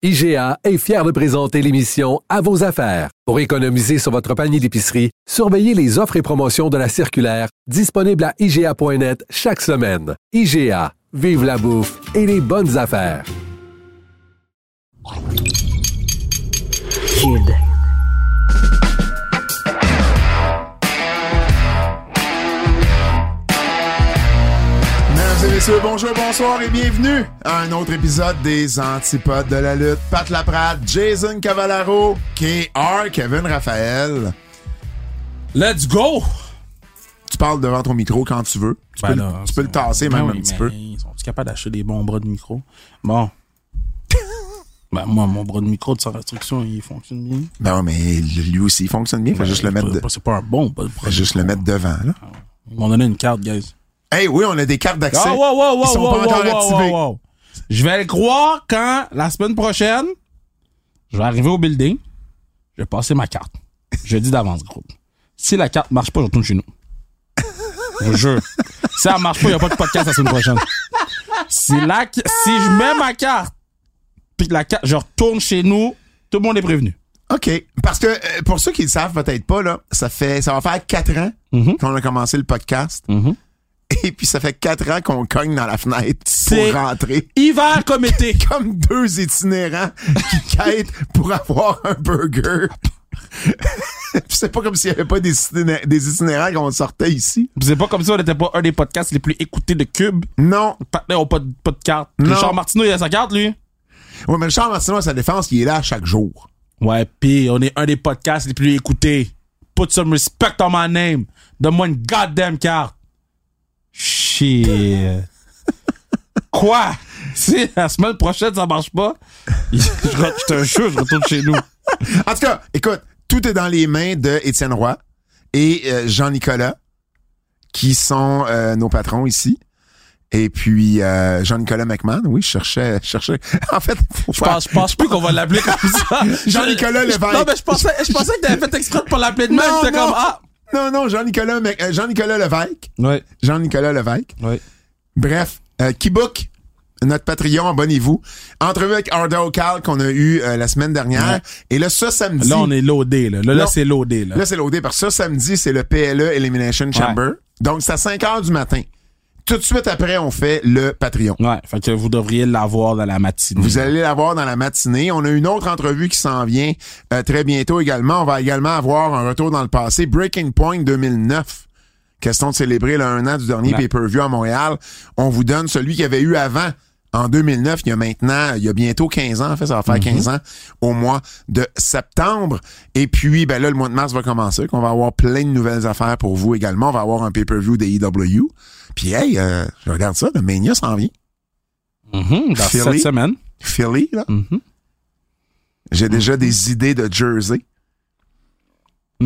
IGA est fier de présenter l'émission À vos affaires. Pour économiser sur votre panier d'épicerie, surveillez les offres et promotions de la circulaire disponible à IGA.net chaque semaine. IGA, vive la bouffe et les bonnes affaires. Messieurs, bonjour, bonsoir et bienvenue à un autre épisode des Antipodes de la lutte. Pat Laprade, Jason Cavallaro, KR, Kevin Raphaël. Let's go! Tu parles devant ton micro quand tu veux. Tu, Ben peux, le- là, tu peux le c'est- tasser Ben même oui, un petit peu. Ils sont capables d'acheter des bons bras de micro? Bon. ben, moi, mon bras de micro de sans restriction, il fonctionne bien. Ben ouais, mais lui aussi, il fonctionne bien. Faut juste le mettre, c'est de- pas- C'est pas un bon bras de faut juste le mettre devant, là. Ils m'ont donné une carte, guys. Hey, oui, on a des cartes d'accès. Ah, wow, wow, wow, Ils sont wow, pas encore activés. Je vais le croire quand, la semaine prochaine, je vais arriver au building, je vais passer ma carte. Je dis d'avance, groupe. Si la carte marche pas, je retourne chez nous. Je jure. Si elle marche pas, il n'y a pas de podcast la semaine prochaine. Si, la, si je mets ma carte, puis la carte, je retourne chez nous, tout le monde est prévenu. OK. Parce que, euh, pour ceux qui le savent peut-être pas, là, ça fait, ça va faire quatre ans Mhm. qu'on a commencé le podcast. Mhm. Et puis, ça fait quatre ans qu'on cogne dans la fenêtre pour rentrer. Hiver comme été. Comme deux itinérants qui quittent pour avoir un burger. C'est pas comme s'il y avait pas des, itiné- des itinérants qu'on sortait ici. C'est pas comme si on n'était pas un des podcasts les plus écoutés de Cube. Non. Partenaires ont pas de, pas de carte. Non. Richard Martineau, il a sa carte, lui. Ouais, mais le Charles Martineau, à sa défense, il est là chaque jour. Ouais, pis on est un des podcasts les plus écoutés. Put some respect on my name. Donne-moi une goddamn carte. Shit. Quoi? Si la semaine prochaine ça marche pas, je, re- je te jure, je retourne chez nous. En tout cas, écoute, tout est dans les mains de Étienne Roy et euh, Jean-Nicolas, qui sont euh, nos patrons ici. Et puis euh, Jean-Nicolas McMahon, oui, je cherchais, je cherchais. En fait, faut Je faire- pense, je pense plus qu'on va l'appeler comme ça. Jean-Nicolas Je- Lévesque. Non, mais je pensais, je pensais que t'avais fait exprès pour l'appeler de même. Non, J'étais non. comme, ah. Non, non, Jean-Nicolas euh, Jean-Nicolas Levesque. Ouais, Jean-Nicolas Levesque. ouais. Bref, euh, Keybook, notre Patreon, abonnez-vous. Entrevue avec Arda O'Cal qu'on a eu euh, la semaine dernière. Ouais. Et là, ça, samedi. Là, on est loadé, là. Là, là c'est loadé, là. Là, c'est l'OD parce que ça, samedi, c'est le PLE Elimination Chamber. Donc, c'est à 5 heures du matin. Tout de suite après, on fait le Patreon. Ouais, fait que vous devriez l'avoir dans la matinée. Vous allez l'avoir dans la matinée. On a une autre entrevue qui s'en vient euh, très bientôt également. On va également avoir un retour dans le passé. Breaking Point 2009. Question de célébrer le un an du dernier Ouais. pay-per-view à Montréal. On vous donne celui qu'il y avait eu avant. En 2009, il y a maintenant, il y a bientôt 15 ans, en fait, ça va faire 15 ans au mois de septembre. Et puis, ben là, le mois de mars va commencer, qu'on va avoir plein de nouvelles affaires pour vous également. On va avoir un pay-per-view des EW. Puis, hey, euh, je regarde ça, le Mania s'en vient. Mhm, dans Philly. cette semaine. Philly, là. Mhm. J'ai déjà des idées de jersey.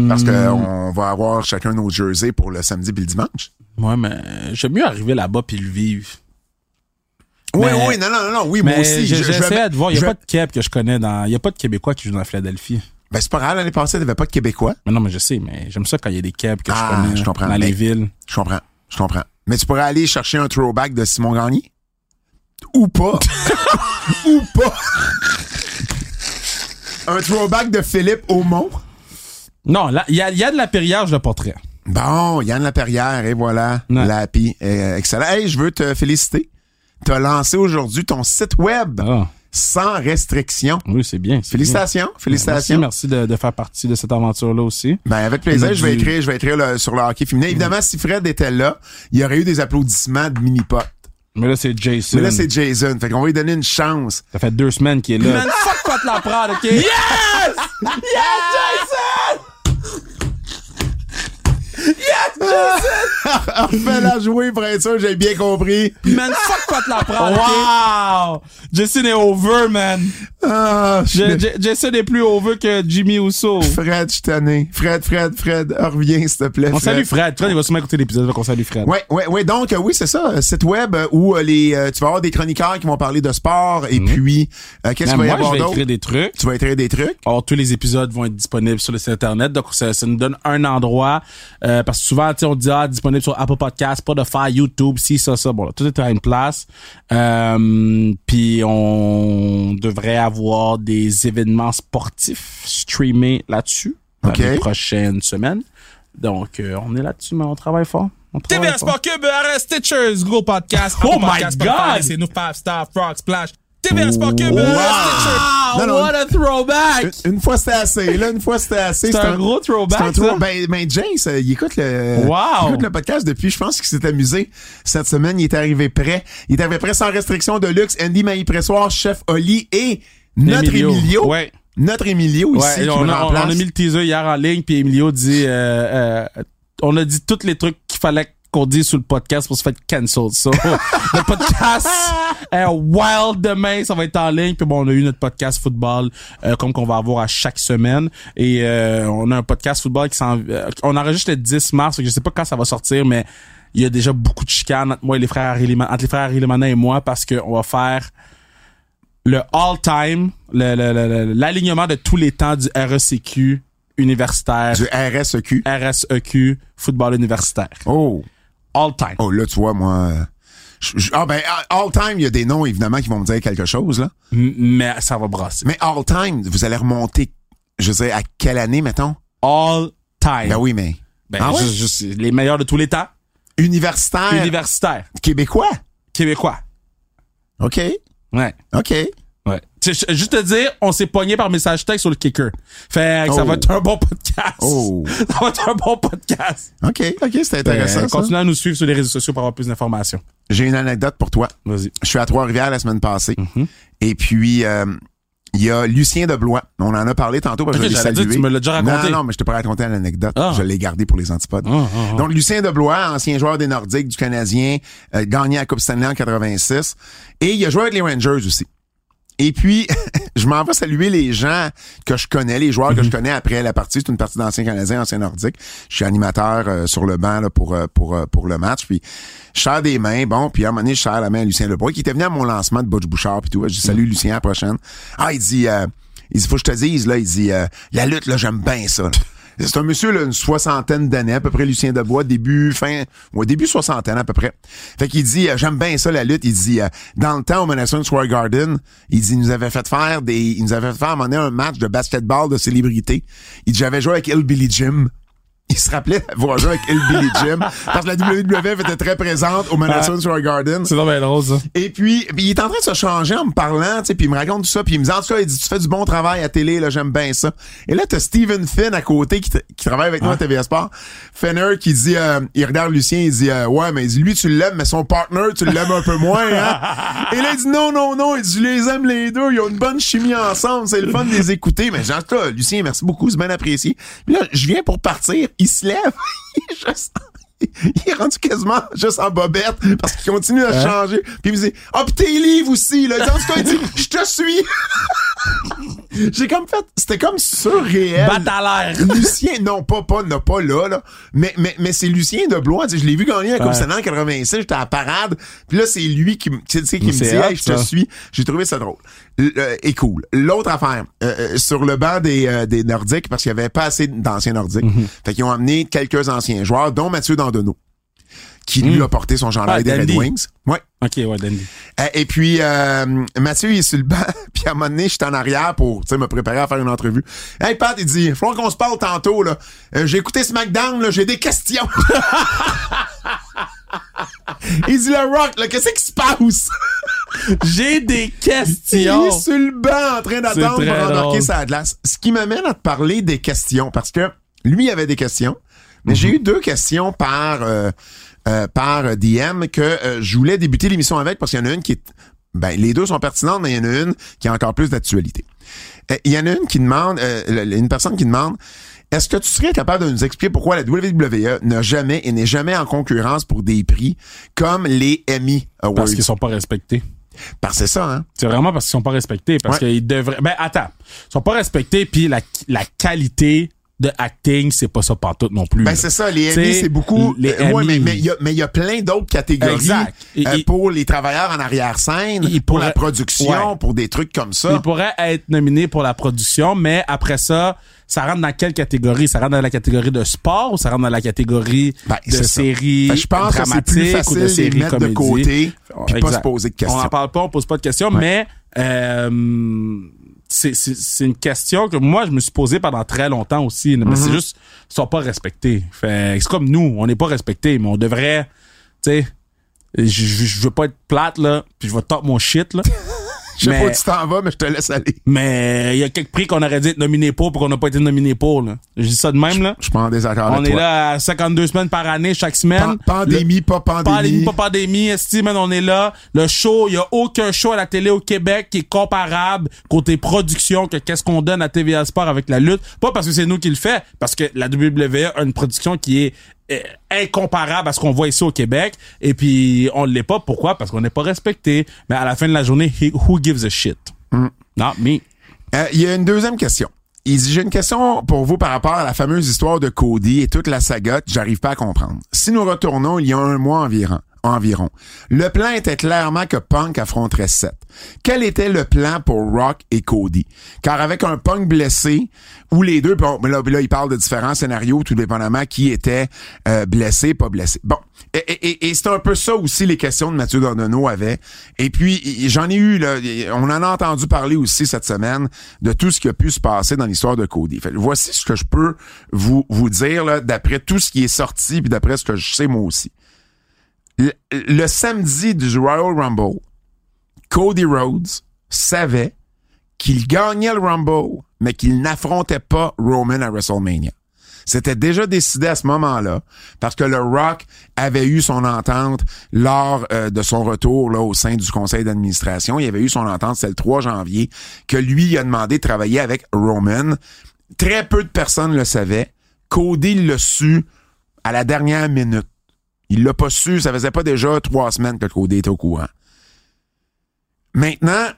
Parce que on va avoir chacun nos jerseys pour le samedi et le dimanche. Ouais, mais j'aime mieux arriver là-bas puis le vivre. Oui, Mais- oui, non, non, non, non, oui, moi Mais aussi. j'ai- je- je j'essayais vais- de voir. Il n'y a pas de Québec que je connais dans. Il n'y a pas de Québécois qui jouent dans Philadelphie. Ben, c'est pas grave, l'année passée, il n'y avait pas de Québécois. Mais non, mais je sais, mais j'aime ça quand il y a des Québécois que Ah, je connais je comprends. dans les villes. Je comprends, je comprends. Mais tu pourrais aller chercher un throwback de Simon Gagné? Ou pas. Ou pas. un throwback de Philippe Aumont? Non, il y a, il y a de la périage de portrait. Bon, Yann Laperrière, et voilà. Ouais. Lapi, euh, excellent. Hey, je veux te féliciter. Tu as lancé aujourd'hui ton site web Ah, sans restriction. oui, c'est bien. Félicitations, bien. félicitations. Merci, merci de, de faire partie de cette aventure-là aussi. Ben avec plaisir, je vais du- écrire, je vais écrire le- sur le hockey féminin. Évidemment, si Fred était là, il y aurait eu des applaudissements de mini-pot. Mais là, c'est Jason. Mais là, c'est Jason. Fait qu'on va lui donner une chance. Ça fait deux semaines qu'il est là. Man, fuck pas te la prendre, OK? Yes! Fais-la jouer pour être sûr, j'ai bien compris. Man, fuck pas te la prendre, Wow! Jason est over, man. Ah, Jason est plus over que Jimmy Uso. Fred, je suis tanné. Fred, Fred, Fred, reviens, s'il te plaît. On Fred. salue Fred. Fred, il va sûrement écouter l'épisode, donc on salue Fred. Ouais, ouais, ouais. Donc, euh, oui, c'est ça. Site web où euh, les, euh, tu vas avoir des chroniqueurs qui vont parler de sport et puis, euh, qu'est-ce qu'il va y avoir d'autre? écrire des trucs. Tu vas écrire des trucs? Or, tous les épisodes vont être disponibles sur le site internet. Donc, ça, ça nous donne un endroit. euh, parce que souvent, on dit, ah, disponible sur Apple Podcasts, Spotify, YouTube, si ça, ça. Bon, là, tout est à une place. Euh, puis on devrait avoir des événements sportifs streamés là-dessus dans Ok. les prochaines semaines. Donc, euh, on est là-dessus, mais on travaille fort. TVA. Sport Cube, RS Stitchers, Google Podcast, Oh Apple my Podcast, Spotify, God! C'est nous 5 Star, Frog Splash. TVA Sport Cube, RS Stitchers. Non, non. what a throwback! Une, une fois c'était assez, là, une fois c'était assez. C'est un gros throwback, c'est un throw-. Ben, ben, James, euh, il écoute le, Wow. il écoute le podcast depuis, je pense qu'il s'est amusé. Cette semaine, il est arrivé prêt. Il est arrivé prêt sans restriction de luxe. Andy Maï-Pressoir, chef Oli et notre Emilio. Emilio. Ouais. Notre Emilio ici Ouais, qui on, a mis le teaser hier en ligne, puis Emilio dit, euh, euh, on a dit tous les trucs qu'il fallait qu'on dise sur le podcast pour se faire cancel. So, le podcast est wild demain, ça va être en ligne. Puis bon, on a eu notre podcast football, euh, comme qu'on va avoir à chaque semaine. Et euh, on a un podcast football qui s'en... euh, on enregistre le 10 mars, je sais pas quand ça va sortir, mais il y a déjà beaucoup de chicanes entre moi et les frères Harry-Leman- entre les frères Harry-Lemanin et moi, parce qu'on va faire le all-time, le- le- le- le- l'alignement de tous les temps du RECQ universitaire, Du RSEQ. RSEQ, football universitaire. Oh. All time. Oh, là, tu vois, moi. je- je- ah, ben, all time, il y a des noms, évidemment, qui vont me dire quelque chose, là. M- Mais ça va brasser. Mais all time, vous allez remonter, je sais, à quelle année, mettons? All time. Ben oui, mais. Ben, Ah ouais? juste les meilleurs de tous les temps. Universitaire. Universitaire. Québécois. Québécois. OK. Ouais. OK. Ouais. Juste te dire, on s'est pogné par message texte sur le kicker. Fait que ça Oh. va être un bon podcast. Oh. Ça va être un bon podcast. OK. OK, c'est intéressant. Continuez à nous suivre sur les réseaux sociaux pour avoir plus d'informations. J'ai une anecdote pour toi. Vas-y. Je suis à Trois-Rivières la semaine passée. Mhm. Et puis, euh, il y a Lucien de Blois. On en a parlé tantôt parce que je l'ai salué. tu me l'as déjà raconté. Non, non, mais je t'ai pas raconté l'anecdote. Ah. Je l'ai gardé pour les antipodes. Ah, ah, ah. Donc, Lucien de Blois, ancien joueur des Nordiques, du Canadien, euh, gagné la Coupe Stanley en 86. Et il a joué avec les Rangers aussi. Et puis, je m'en vais saluer les gens que je connais, les joueurs Mhm. que je connais après la partie. C'est une partie d'anciens Canadiens, anciens Nordiques. Je suis animateur euh, sur le banc là, pour, euh, pour, euh, pour le match. Puis, je serre des mains. Bon, puis à un moment donné, je serre la main à Lucien Lebois, qui était venu à mon lancement de Butch Bouchard. Puis tout. Je dis, salut Lucien, à la prochaine. Ah, il dit, euh, il dit, faut que je te dise, là, il dit, euh, la lutte, là, j'aime bien ça. là. C'est un monsieur, là, une soixantaine d'années, à peu près Lucien Debois, début, fin, ouais, début soixantaine à peu près. Fait qu'il dit, euh, j'aime bien ça, la lutte. Il dit, euh, dans le temps, au Madison Square Garden, il dit, il nous avait fait faire des, il nous avait fait faire à un moment donné un match de basketball de célébrité. Il dit, j'avais joué avec Billy Jim. Il se rappelait avoir joué avec Billy Jim parce que la WWF était très présente au Madison Square Garden. C'est drôle, ça. Et puis, puis il est en train de se changer en me parlant, tu sais, puis il me raconte tout ça, puis il me dit en tout cas, il dit tu fais du bon travail à télé, là, j'aime bien ça. Et là t'as Steven Finn à côté qui, travaille avec nous à TVA Sport. Fenner qui dit, euh, il regarde Lucien, il dit euh, ouais, mais il dit, lui tu l'aimes, mais son partner tu l'aimes un peu moins. Hein? Et là il dit non non non, il dit je les aime les deux, ils ont une bonne chimie ensemble, c'est le fun de les écouter. Mais genre Lucien, merci beaucoup, c'est bien apprécié. Puis là, je viens pour partir, il se lève, il est juste- il est rendu quasiment juste en bobette parce qu'il continue à changer. Puis il me dit Ah, pis tes livres aussi, là. Il dit, En tout cas, il dit Je te suis. J'ai comme fait. C'était comme surréel. L'air. Lucien, non, pas, pas, non, pas là, là. Mais, mais, mais c'est Lucien de Blois. Je l'ai vu gagner à Coupe. Stanley en 86. J'étais à la parade. Puis là, c'est lui qui, qui me dit Hey, je te suis. J'ai trouvé ça drôle. Euh, et cool. L'autre affaire, euh, euh, sur le banc des, euh, des Nordiques, parce qu'il y avait pas assez d'anciens Nordiques. Mhm. Fait qu'ils ont amené quelques anciens joueurs, dont Mathieu Dandonneau, qui lui Mm. a porté son chandail Ah, des Red. Wings. Ouais. Ok, ouais, Dandy. Euh, Et puis, euh, Mathieu, il est sur le banc. Puis à un moment donné, j'étais en arrière pour tu sais, me préparer à faire une entrevue. Hey, Pat, il dit, faut qu'on se parle tantôt. là. J'ai écouté SmackDown, là, j'ai des questions. il dit, le Rock, là, qu'est-ce qui se passe? J'ai des Il est questions. sur le banc en train d'attendre pour embarquer sa glace. Ce qui m'amène à te parler des questions, parce que lui, il avait des questions. Mais Mhm. j'ai eu deux questions par euh, euh, par DM que euh, je voulais débuter l'émission avec parce qu'il y en a une qui est ben les deux sont pertinentes mais il y en a une qui a encore plus d'actualité. Euh, Il y en a une qui demande euh, une personne qui demande est-ce que tu serais capable de nous expliquer pourquoi la WWE n'a jamais et n'est jamais en concurrence pour des prix comme les Emmy Awards? Parce qu'ils sont pas respectés. Parce que c'est ça, hein? C'est vraiment parce qu'ils sont pas respectés. Parce Ouais. qu'ils devraient. Ben attends, ils sont pas respectés puis la, la qualité de acting, c'est pas ça partout non plus. Ben c'est ça, les Emmy, c'est beaucoup. les euh, ouais, mais mais il y a mais il y a plein d'autres catégories Exact. Et- euh, et- pour les travailleurs en arrière-scène, pour la production, Ouais. pour des trucs comme ça. Il pourrait être nominé pour la production, mais après ça, ça rentre dans quelle catégorie? Ça rentre dans la catégorie de sport ou ça rentre dans la catégorie Ben, de je pense que c'est dramatiques plus ou facile de séries mettre de côté puis pas se poser de questions. On en parle pas, on pose pas de questions, mais euh, c'est, une question que moi, je me suis posée pendant très longtemps aussi. Mais Mm-hmm. c'est juste, ils sont pas respectés. Fait, c'est comme nous, on n'est pas respectés, mais on devrait, tu sais, je, je, je veux pas être plate, là, puis je vais top mon shit, là. Je sais pas où tu t'en vas, mais je te laisse aller. mais il y a quelques prix qu'on aurait dû être nominé pour, pour qu'on n'a pas été nominé pour, là. Je dis ça de même, là. Je prends des accords On avec est toi. là à 52 semaines par année, chaque semaine. Pan- pandémie, pas pandémie. Pandémie, pas pandémie, esti, man, on est là. Le show, il y a aucun show à la télé au Québec qui est comparable côté production que qu'est-ce qu'on donne à TVA Sport avec la lutte. Pas parce que c'est nous qui le fait, parce que la WWE a une production qui est incomparable à ce qu'on voit ici au Québec. Et puis, on l'est pas. Pourquoi? Parce qu'on n'est pas respecté. Mais à la fin de la journée, who gives a shit? Not me. Euh, Il y a une deuxième question. Il dit, j'ai une question pour vous par rapport à la fameuse histoire de Cody et toute la saga que j'arrive pas à comprendre. Si nous retournons il y a un mois environ, environ, le plan était clairement que Punk affronterait Seth. Quel était le plan pour Rock et Cody? Car avec un Punk blessé, ou les deux, bon, là, là, il parle de différents scénarios, tout dépendamment qui était euh, blessé, pas blessé. Bon, et, et, c'est un peu ça aussi les questions de Mathieu Dorneau avait. Et puis, j'en ai eu, on en a entendu parler aussi cette semaine de tout ce qui a pu se passer dans l'histoire de Cody. Voici ce que je peux vous, vous dire, d'après tout ce qui est sorti, puis d'après ce que je sais moi aussi. Le, le samedi du Royal Rumble, Cody Rhodes savait qu'il gagnait le Rumble, mais qu'il n'affrontait pas Roman à WrestleMania. C'était déjà décidé à ce moment-là parce que le Rock avait eu son entente lors euh, de son retour là au sein du conseil d'administration. Il avait eu son entente, c'est le 3 janvier, que lui a demandé de travailler avec Roman. Très peu de personnes le savaient. Cody l'a su à la dernière minute. Il l'a pas su, ça faisait pas déjà trois semaines que Cody était au courant. Maintenant,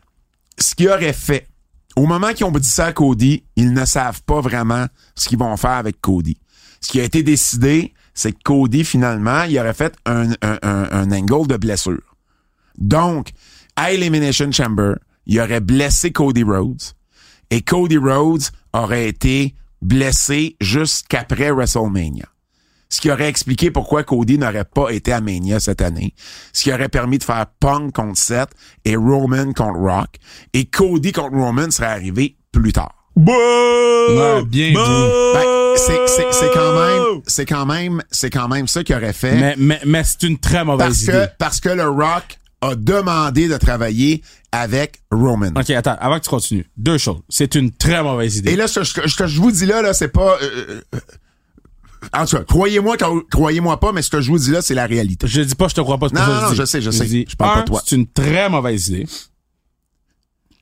ce qu'il aurait fait, au moment qu'ils ont dit ça à Cody, ils ne savent pas vraiment ce qu'ils vont faire avec Cody. Ce qui a été décidé, c'est que Cody, finalement, il aurait fait un, un, un, un angle de blessure. Donc, à Elimination Chamber, il aurait blessé Cody Rhodes et Cody Rhodes aurait été blessé jusqu'après WrestleMania. Ce qui aurait expliqué pourquoi Cody n'aurait pas été à Mania cette année. Ce qui aurait permis de faire Punk contre Seth et Roman contre Rock. Et Cody contre Roman serait arrivé plus tard. Ouais, bien. Ben, c'est, c'est, c'est quand même, c'est quand même, c'est quand même ça qu'il aurait fait. Mais, mais, mais c'est une très mauvaise parce idée. que, parce que le Rock a demandé de travailler avec Roman. OK, attends, avant que tu continues. Deux choses. C'est une très mauvaise idée. Et là, ce que, ce que- ce que je vous dis là, là, c'est pas, euh, euh, en tout cas, croyez-moi, croyez-moi pas, mais ce que je vous dis là, c'est la réalité. Je dis pas, je te crois pas. Non, non, non, je sais, je sais. dis, Je parle pas de toi. C'est une très mauvaise idée.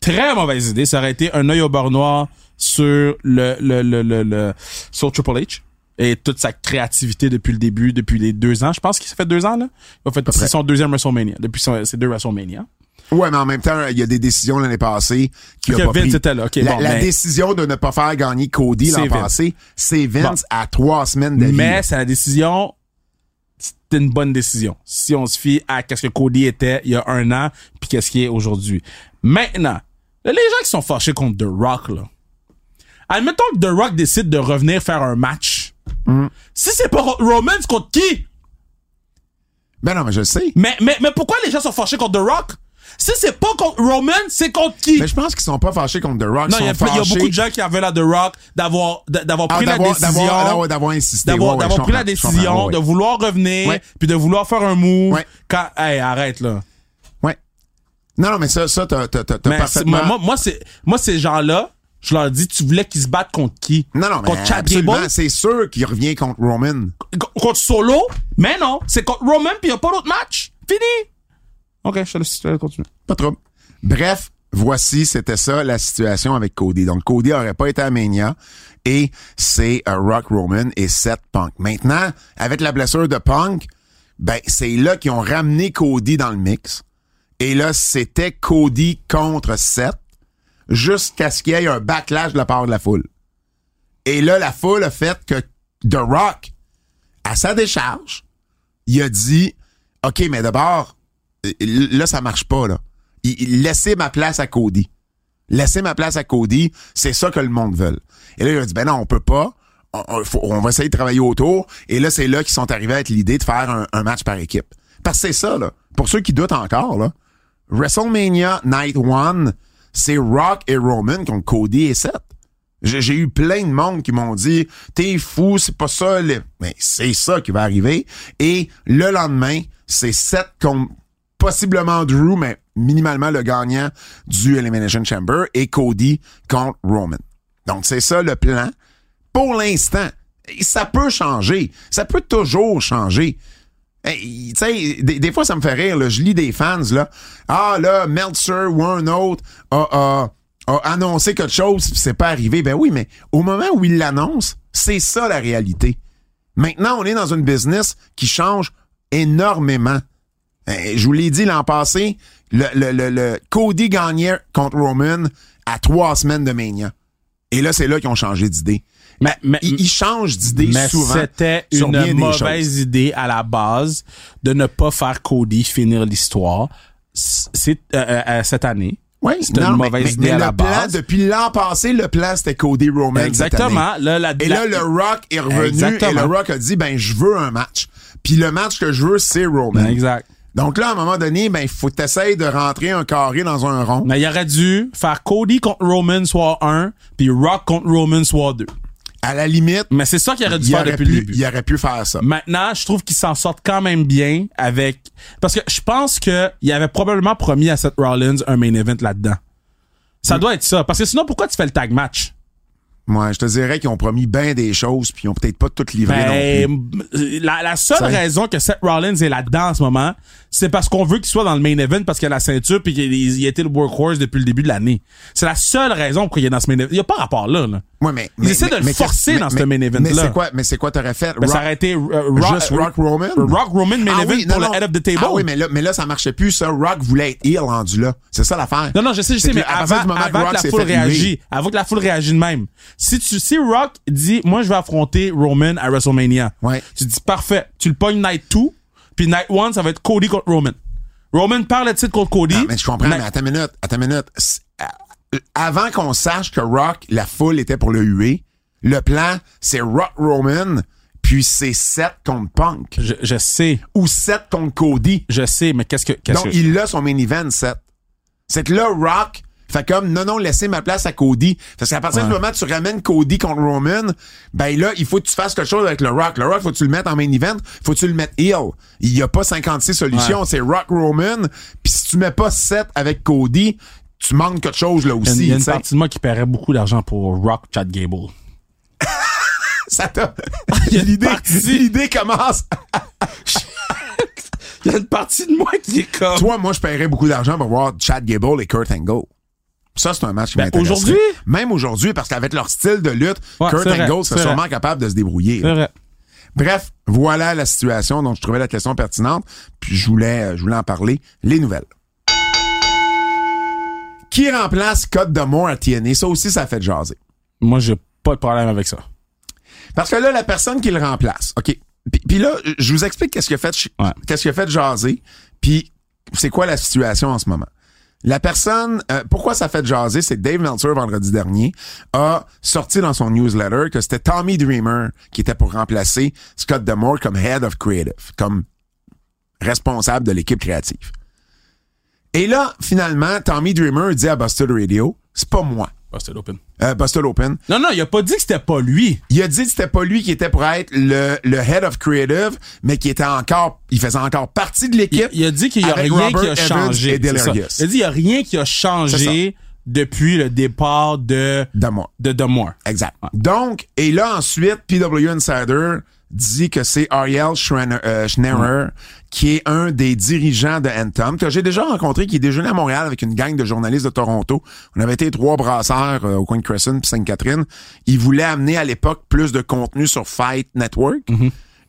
Très mauvaise idée. Ça aurait été un œil au beurre noir sur le, le, le, le, le- sur Triple H et toute sa créativité depuis le début, depuis les deux ans. Je pense qu'il s'est fait deux ans, là. Il a fait, c'est son deuxième WrestleMania. Depuis ses deux WrestleMania. Ouais, mais en même temps, il y a des décisions l'année passée qui Ok, a pas Vince pris. était là, la, bon, la mais- décision de ne pas faire gagner Cody C'est l'an passé, c'est Vince Bon. à trois semaines d'avis. Mais c'est la décision. C'était une bonne décision. Si on se fie à qu'est-ce que Cody était il y a un an, puis qu'est-ce qu'il est aujourd'hui. Maintenant, les gens qui sont fâchés contre The Rock, là. Admettons que The Rock décide de revenir faire un match. Mm. Si c'est pas Ro- Roman, c'est contre qui? Ben non, mais je sais. Mais, mais, mais pourquoi les gens sont fâchés contre The Rock? Si c'est pas contre Roman, c'est contre qui? Mais je pense qu'ils sont pas fâchés contre The Rock. non, il y, a il y beaucoup de gens qui avaient là The Rock d'avoir, d'avoir Ah, pris la décision. d'avoir- insisté. d'avoir Ouais, ouais, pris la décision ouais, de vouloir revenir Ouais. puis de vouloir faire un move Ouais. quand hey arrête là Ouais. Non, non, mais ça, ça, t'as, parfaitement... moi moi c'est moi ces gens là je leur dis tu voulais qu'ils se battent contre qui? Non, non, mais contre Chad absolument, Gable c'est sûr qu'il revient contre Roman. Co- contre Solo? Mais non c'est contre Roman puis y a pas d'autre match fini ok je te laisse je continuer Pas trop. Bref, voici, c'était ça la situation avec Cody. Donc, Cody aurait pas été à Mania et c'est euh, Rock Roman et Seth Punk. Maintenant, avec la blessure de Punk, ben, c'est là qu'ils ont ramené Cody dans le mix. Et là, c'était Cody contre Seth jusqu'à ce qu'il y ait un backlash de la part de la foule. Et là, la foule a fait que The Rock, à sa décharge, il a dit, OK, mais d'abord, là, ça marche pas, là. Il- il- laissez ma place à Cody. Laissez ma place à Cody, c'est ça que le monde veut. Et là, il a dit, ben non, on peut pas. On, va essayer de travailler autour. Et là, c'est là qu'ils sont arrivés avec l'idée de faire un, match par équipe. Parce que c'est ça, là. Pour ceux qui doutent encore, là. WrestleMania Night One, c'est Rock et Roman contre Cody et Seth. J'ai eu plein de monde qui m'ont dit T'es fou, c'est pas ça. Mais c'est ça qui va arriver. Et le lendemain, c'est Seth contre possiblement Drew, mais minimalement le gagnant du Elimination Chamber et Cody contre Roman. Donc c'est ça le plan. Pour l'instant, ça peut changer. Ça peut toujours changer. Hey, des, des fois, ça me fait rire. Je lis des fans, là. Ah, là, Meltzer ou un autre a, a- a annoncé quelque chose, c'est pas arrivé. Ben oui, mais au moment où il l'annonce, c'est ça la réalité. Maintenant, on est dans une business qui change énormément. Eh, je vous l'ai dit l'an passé, le, le, le, le Cody gagnait contre Roman à trois semaines de Mania. Et là, c'est là qu'ils ont changé d'idée. Mais- mais- ils, ils changent d'idée Mais souvent. c'était une mauvaise idée à la base de ne pas faire Cody finir l'histoire. C'est euh, euh, euh, cette année. Oui, C'était une mauvaise mais, idée mais à le la plan, base. depuis l'an passé, le plan, c'était Cody Roman. cette Exactement. année. Là, la- et la- là, le Rock est revenu Exactement. et le Rock a dit, ben, je veux un match. Puis le match que je veux, c'est Roman. Exact. Donc là, à un moment donné, ben, il faut que t'essayes de rentrer un carré dans un rond. Mais il aurait dû faire Cody contre Roman soit 1, puis Rock contre Roman soit 2. À la limite, Mais c'est ça qu'il aurait dû faire aurait, depuis le pu, début. il aurait pu faire ça. Maintenant, je trouve qu'ils s'en sortent quand même bien avec parce que je pense que il avait probablement promis à Seth Rollins un main event là-dedans. Ça doit être ça parce que sinon pourquoi tu fais le tag match? Moi, je te dirais qu'ils ont promis bien des choses, puis ils ont peut-être pas toutes livré non plus. Ben, la, la seule Ça- raison que Seth Rollins est là-dedans en ce moment, c'est parce qu'on veut qu'il soit dans le main event parce qu'il a la ceinture puis qu'il il a été le workhorse depuis le début de l'année. C'est la seule raison pour qu'il est dans ce main event. Il y a pas rapport là. là. Ouais, mais, Ils essaient de le forcer dans ce main event-là. Mais c'est quoi, mais c'est quoi t'aurais fait? Ben, ça Rock- aurait été euh, Rock, Juste Rock Roman? Rock Roman main Ah event oui, pour non, le head of the table. Ah oui, mais là, mais là, ça marchait plus, ça. Rock voulait être heel rendu là. C'est ça l'affaire. Non, non, je sais, je sais, mais avant, que avant Rock que la foule réagit, avant que la foule réagit de même. Si tu, si Rock dit, moi, je vais affronter Roman à WrestleMania. Ouais. Tu dis, parfait. Tu le pognes Night 2, puis Night 1, ça va être Cody contre Roman. Roman parle de titre contre Cody. Ah, mais je comprends, Night- mais attends une minute, attends une minute. Euh, Avant qu'on sache que Rock, la foule était pour le huer, le plan, c'est Rock Roman, puis c'est Seth contre Punk. Je, je sais, Ou Seth contre Cody. je sais, mais qu'est-ce que, qu'est-ce Donc, que... il a son main event, Seth. C'est que là, Rock fait comme, non, non, laissez ma place à Cody. Parce qu'à partir Ouais. du moment où tu ramènes Cody contre Roman, ben là, il faut que tu fasses quelque chose avec le Rock. Le Rock, faut que tu le mettes en main event, faut que tu le mettes heel. Il y a pas 56 solutions, Ouais. c'est Rock Roman. Puis si tu mets pas Seth avec Cody, tu manques quelque chose là aussi. il y a une partie de moi qui paierait beaucoup d'argent pour Rock Chad Gable. Ça t'a- L'idée, l'idée commence. Il y a une partie de moi qui est comme... Toi, moi, je paierais beaucoup d'argent pour voir Chad Gable et Kurt Angle. Ça, c'est un match qui Ben, m'intéresserait. aujourd'hui? Même aujourd'hui, parce qu'avec leur style de lutte, Ouais, Kurt Angle serait vrai. sûrement capable de se débrouiller. Bref, voilà la situation dont je trouvais la question pertinente, puis je voulais, euh, je voulais en parler. Les nouvelles. Qui remplace Code de à TNA? Ça aussi, ça fait jaser. Moi, j'ai pas de problème avec ça. Parce que là, la personne qui le remplace, OK. Puis, là, je vous explique qu'est-ce qu'il a fait, Ouais. qu'est-ce qu'il a fait jaser, puis c'est quoi la situation en ce moment. La personne, euh, pourquoi ça fait jaser, c'est Dave Meltzer, vendredi dernier, a sorti dans son newsletter que c'était Tommy Dreamer qui était pour remplacer Scott Demore comme Head of Creative, comme responsable de l'équipe créative. Et là, finalement, Tommy Dreamer dit à Busted Radio, c'est pas moi. Busted Open. Euh, Busted Open. Non, non, il a pas dit que c'était pas lui. Il a dit que c'était pas lui qui était pour être le, le head of creative, mais qui était encore, il faisait encore partie de l'équipe. il a dit qu'il y a rien Robert qui a Evans changé. Il a dit qu'il y a rien qui a changé depuis le départ de De moi. de. Exact. Donc, et là ensuite, PW Insider dit que c'est Ariel Schreiner, euh, Schnerer, qui est un des dirigeants de Anthem, que j'ai déjà rencontré, qui est déjeuné à Montréal avec une gang de journalistes de Toronto. On avait été trois brasseurs euh, au coin de Crescent puis Sainte-Catherine. Il voulait amener à l'époque plus de contenu sur Fight Network.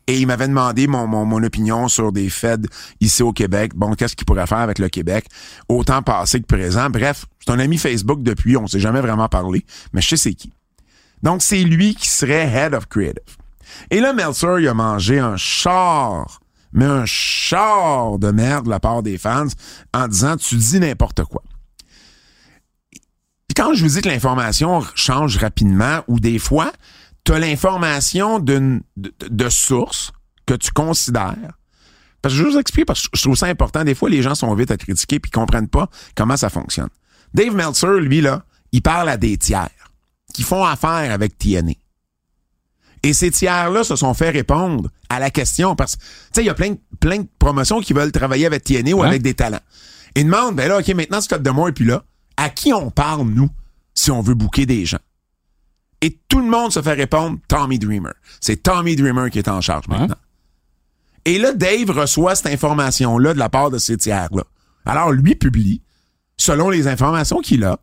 Et il m'avait demandé mon, mon, mon opinion sur des Feds ici au Québec. Bon, qu'est-ce qu'il pourrait faire avec le Québec, autant passé que présent. Bref, c'est un ami Facebook depuis, on s'est jamais vraiment parlé, mais je sais c'est qui. Donc, c'est lui qui serait Head of Creative. Et là, Meltzer, il a mangé un char, mais un char de merde de la part des fans en disant, tu dis n'importe quoi. Quand je vous dis que l'information change rapidement ou des fois, tu as l'information d'une de, de source que tu considères. Parce que je vous explique parce que je trouve ça important. Des fois, les gens sont vite à critiquer puis comprennent pas comment ça fonctionne. Dave Meltzer, lui, là, il parle à des tiers qui font affaire avec TNA. Et ces tiers-là se sont fait répondre à la question parce que, tu sais, il y a plein, de- plein de promotions qui veulent travailler avec TNA ou Ouais. avec des talents. Ils demandent, ben là, OK, maintenant, Scott Demore est plus là. À qui on parle, nous, si on veut booker des gens? Et tout le monde se fait répondre Tommy Dreamer. C'est Tommy Dreamer qui est en charge Ouais. maintenant. Et là, Dave reçoit cette information-là de la part de ces tiers-là. Alors, lui publie, selon les informations qu'il a,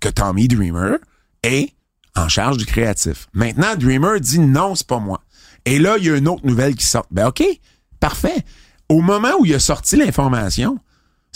que Tommy Dreamer est en charge du créatif. Maintenant, Dreamer dit non, c'est pas moi. Et là, il y a une autre nouvelle qui sort. Ben OK, parfait. Au moment où il a sorti l'information,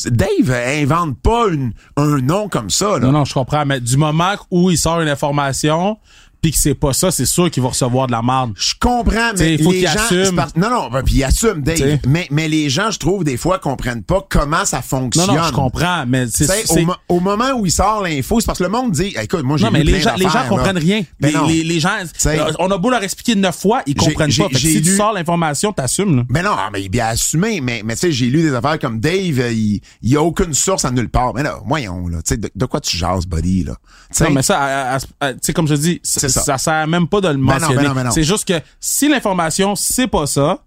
Dave invente pas une- un nom comme ça. Là. Non, non, je comprends. Mais du moment où il sort une information, puis que c'est pas ça, c'est sûr qu'il va recevoir de la merde. Je comprends, mais faut les gens... assume. Non, non, ben, puis il assume, Dave. Mais, mais les gens, je trouve, des fois, comprennent pas comment ça Non, fonctionne. non, je comprends, mais c'est. Au, mo- au moment où il sort l'info, c'est parce que le monde dit, écoute, moi, j'ai Non, mais les gens, les gens comprennent là. rien. Ben les, non. les, les gens, euh, on a beau leur expliquer neuf fois, ils comprennent pas. Fait si tu sors l'information, t'assumes, là. Ben non, mais il est bien assumé, mais, mais tu sais, j'ai lu des affaires comme Dave, euh, il, y a aucune source à nulle part. Mais là, voyons, là, tu sais, de, de quoi tu jases, buddy, là? Non, mais ça, tu sais, comme je dis, ça. ça. sert même pas de le Ben non, mentionner. ben non, ben non. C'est juste que si l'information, c'est pas ça,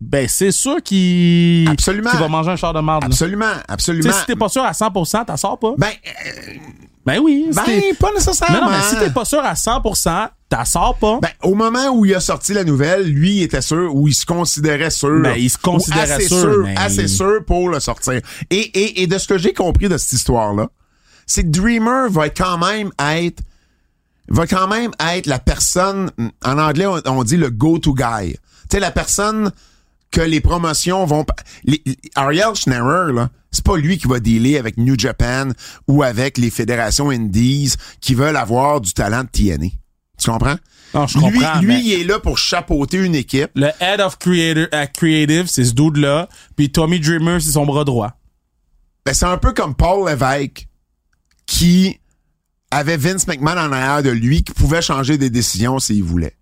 ben, c'est sûr qu'il, Absolument. va manger un char de marde. là. absolument, Tu absolument. sais, si t'es pas sûr à 100%, t'as sors pas. Ben, euh, Ben oui. ben, pas nécessairement. non, mais si t'es pas sûr à 100%, t'as sors pas. Ben, au moment où il a sorti la nouvelle, lui il était sûr, ou il se considérait sûr. Ben, il se considérait assez sûr, mais- Assez sûr pour le sortir. Et, et, et de ce que j'ai compris de cette histoire-là, c'est que Dreamer va quand même être va quand même être la personne, en anglais, on, on dit le go-to guy. Tu sais, la personne que les promotions vont... les- Ariel Schnerer, là, c'est pas lui qui va dealer avec New Japan ou avec les fédérations indies qui veulent avoir du talent de TNA. Tu comprends? Non, je lui, comprends, lui, mais- il est là pour chapeauter une équipe. Le head of creator, euh, creative, c'est ce dude-là. Puis Tommy Dreamer, c'est son bras droit. Ben, c'est un peu comme Paul Lévesque qui avait Vince McMahon en arrière de lui qui pouvait changer des décisions s'il voulait.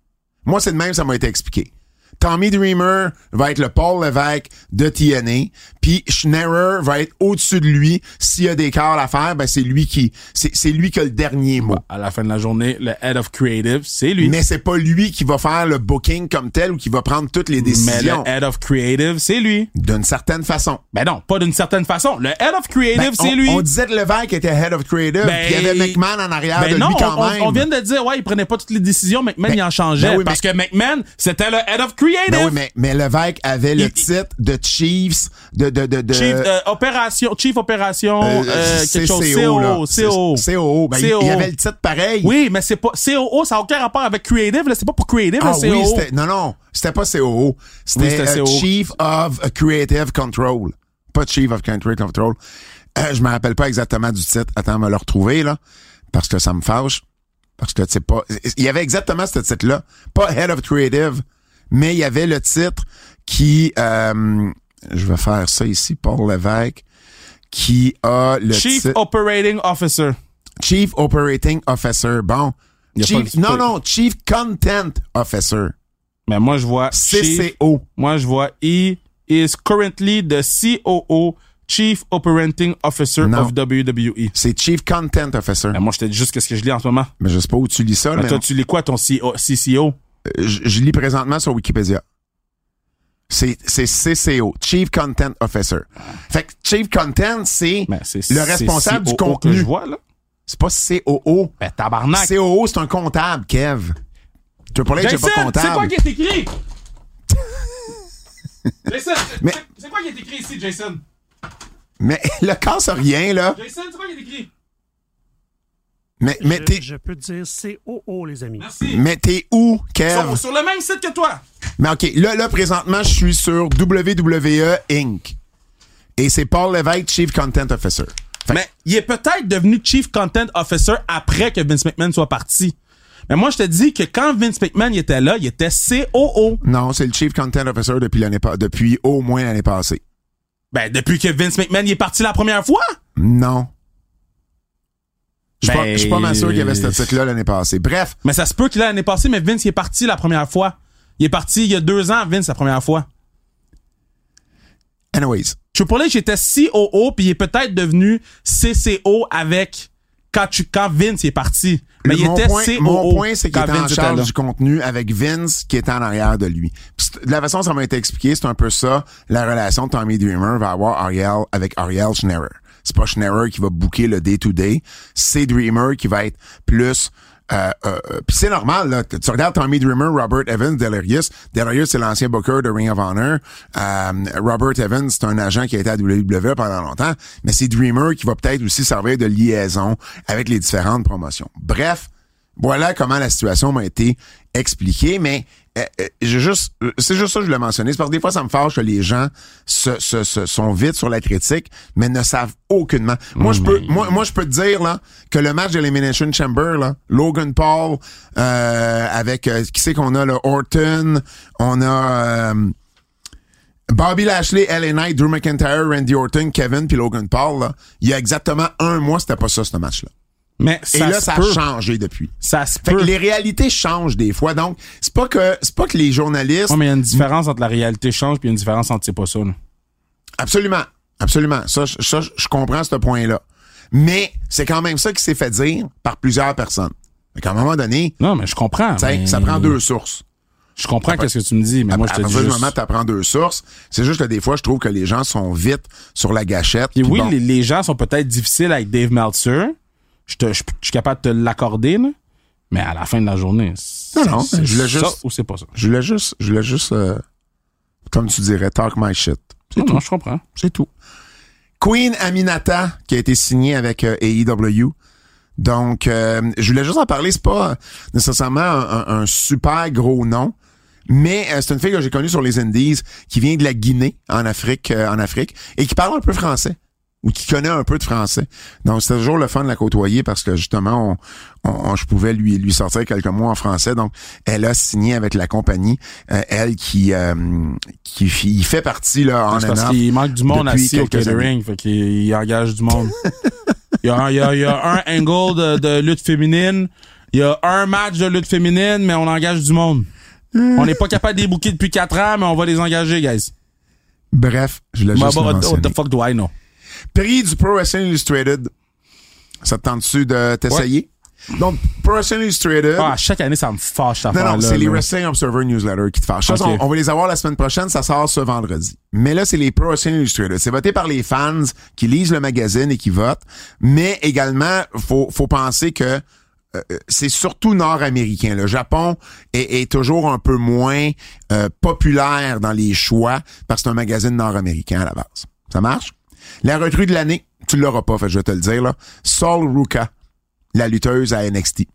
Moi, c'est de même, ça m'a été expliqué. Tommy Dreamer va être le Paul Lévesque de TNA, puis Schnerer va être au-dessus de lui. S'il y a des quarts à faire, ben c'est lui qui, c'est c'est lui qui a le dernier mot. À la fin de la journée, le head of creative, c'est lui. Mais c'est pas lui qui va faire le booking comme tel ou qui va prendre toutes les Mais décisions. le head of creative, c'est lui. D'une certaine façon. Ben non, pas d'une certaine façon. Le head of creative, Ben, c'est lui. On disait que Lévesque était head of creative, Ben, il y avait McMahon en arrière ben de non, lui quand on, même. on vient de dire, ouais, il prenait pas toutes les décisions, McMahon, il en changeait. oui, parce mais- que McMahon, c'était le head of creative. Ben oui, mais, mais Lévesque avait le titre de Chiefs, de, de, de, de Chief, euh, opération, Chief Opération, euh, euh, quelque chose, là. COO, C'est- COO. COO. Ben, il- avait le titre pareil. Oui, mais c'est pas, COO, ça n'a aucun rapport avec creative, là, c'est pas pour creative, Ah le oui, non, non, c'était pas COO. C'était, Oui, euh. Chief of Creative Control. Pas Chief of Creative Control. Euh, je me rappelle pas exactement du titre. Attends, on va le retrouver, là. Parce que ça me fâche. Parce que, tu sais pas, il y avait exactement ce titre-là. Pas Head of Creative, mais il y avait le titre qui, euh, je vais faire ça ici, Paul Lévesque, qui a le Chief titre. Operating Officer. Chief Operating Officer. Bon. Chief, non, non, Chief Content Officer. Mais moi, je vois Chief, CCO. moi, je vois he is currently the COO, Chief Operating Officer Non. of WWE. C'est Chief Content Officer. Mais moi, je te dis juste ce que je lis en ce moment. Mais je sais pas où tu lis ça, Mais mais toi, non. tu lis quoi, ton CO, CCO? Je, je lis présentement sur Wikipédia. C'est c'est CCO, Chief Content Officer. Fait que Chief Content, c'est Ben, c'est le responsable du que contenu. je vois, là. C'est pas COO. Ben, tabarnak. COO, c'est un comptable, Kev. Tu veux parler que j'ai pas c'est comptable? quoi qui est écrit? Jason, c'est- c'est- c'est quoi qui est écrit ici, Jason? Mais le casse rien, là. Jason, c'est quoi qui est écrit? Mais, mais je, t'es je peux te dire COO, les amis. Merci. mais t'es où, Kev? Sur, sur le même site que toi. Mais OK, là, là, présentement, je suis sur WWE Inc. Et c'est Paul Lévesque, Chief Content Officer. Fait Mais il est peut-être devenu Chief Content Officer après que Vince McMahon soit parti. Mais moi, je te dis que quand Vince McMahon il était là, il était COO. Non, c'est le Chief Content Officer depuis l'année pa- depuis au moins l'année passée. Ben, depuis que Vince McMahon il est parti la première fois? Non. Je suis pas- Ben- je suis pas mal sûr qu'il y avait ce titre-là l'année passée. Bref, Mais ça se peut qu'il est l'année passée, mais Vince il est parti la première fois. Il est parti il y a deux ans, Vince, la première fois. anyways. Triple H était COO, puis il est peut-être devenu CCO avec quand, tu, quand Vince est parti. Mais il mon était point, COO. mon point, c'est qu'il quand était en charge du contenu avec Vince qui était en arrière de lui. De la façon dont ça m'a été expliqué, c'est un peu ça, la relation que Tommy Dreamer va avoir Ariel avec Ariel Schneider. C'est pas Schneider qui va booker le day-to-day, c'est Dreamer qui va être plus... Euh, euh, euh, puis c'est normal, là. Tu regardes Tommy Dreamer, Robert Evans, Delirious. Delirious, c'est l'ancien booker de Ring of Honor. Euh, Robert Evans, c'est un agent qui a été à WWE pendant longtemps. Mais c'est Dreamer qui va peut-être aussi servir de liaison avec les différentes promotions. Bref, voilà comment la situation m'a été expliquée, mais euh, euh, juste, euh, c'est juste ça que je voulais mentionner. C'est parce que des fois, ça me fâche que les gens se, se, se- sont vite sur la critique, mais ne savent aucunement. Moi, je peux, moi, moi, je peux te dire là que le match d'Elimination Chamber, là, Logan Paul avec qui c'est qu'on a là, Orton, on a Bobby Lashley, LA Knight, Drew McIntyre, Randy Orton, Kevin puis Logan Paul. Là, il y a exactement un mois, c'était pas ça ce match-là. Mais Et ça là, ça peut. a changé depuis. Ça se Fait que les réalités changent des fois. Donc, c'est pas que c'est pas que les journalistes. Ouais, mais il y a une différence entre la réalité change puis il y a une différence entre c'est pas ça. là. Absolument. Absolument. Ça, je- ça, je comprends ce point-là. Mais c'est quand même ça qui s'est fait dire par plusieurs personnes. Fait qu'à un moment donné, Non, mais je comprends. mais- ça prend deux sources. Je comprends qu'est-ce que tu me dis, mais moi je à te dis partir du moment où tu apprends deux sources, c'est juste que des fois, je trouve que les gens sont vite sur la gâchette. Oui, bon. les, les gens sont peut-être difficiles avec Dave Meltzer. Je, te- je, je suis capable de te l'accorder, là. Mais à la fin de la journée, c'est Non, non, c'est je voulais ça ou c'est pas ça? Je voulais juste, je voulais juste, euh, comme tu dirais, talk my shit. Non, non, je comprends. C'est tout. Queen Aminata, qui a été signée avec euh, AEW. Donc, euh, je voulais juste en parler. C'est pas nécessairement un, un- un super gros nom, mais euh, c'est une fille que j'ai connue sur les Indies, qui vient de la Guinée, en Afrique, euh, en Afrique, et qui parle un peu français ou qui connaît un peu de français. Donc, c'était toujours le fun de la côtoyer parce que justement, on, on- on- je pouvais lui lui sortir quelques mots en français. Donc, elle a signé avec la compagnie, euh, elle qui euh, qui il fait partie là en C'est parce qu'il manque du monde assis au catering, fait qu'il il engage du monde. il, y a, un- il, y a, il y a un angle de, de lutte féminine, il y a un match de lutte féminine, mais on engage du monde. On n'est pas capable de les booker depuis 4 ans, mais on va les engager, guys. Bref, je l'ai Bah, juste bah, mentionné. what the fuck do I know? Prix du Pro Wrestling Illustrated. Ça te tente-tu de t'essayer? Donc, Pro Wrestling Illustrated. Ah, chaque année, ça me fâche, non, non, c'est les. Wrestling Observer Newsletter qui te fâchent. On va les avoir la semaine prochaine, ça sort ce vendredi. Mais là, c'est les Pro Wrestling Illustrated. C'est voté par les fans qui lisent le magazine et qui votent. Mais également, faut, faut penser que euh, euh, c'est surtout nord-américain. Le Japon est, est toujours un peu moins euh, populaire dans les choix parce que c'est un magazine nord-américain à la base. Ça marche? La recrue de l'année, tu l'auras pas, fait, je vais te le dire. Là. Sol Ruka, la lutteuse à NXT.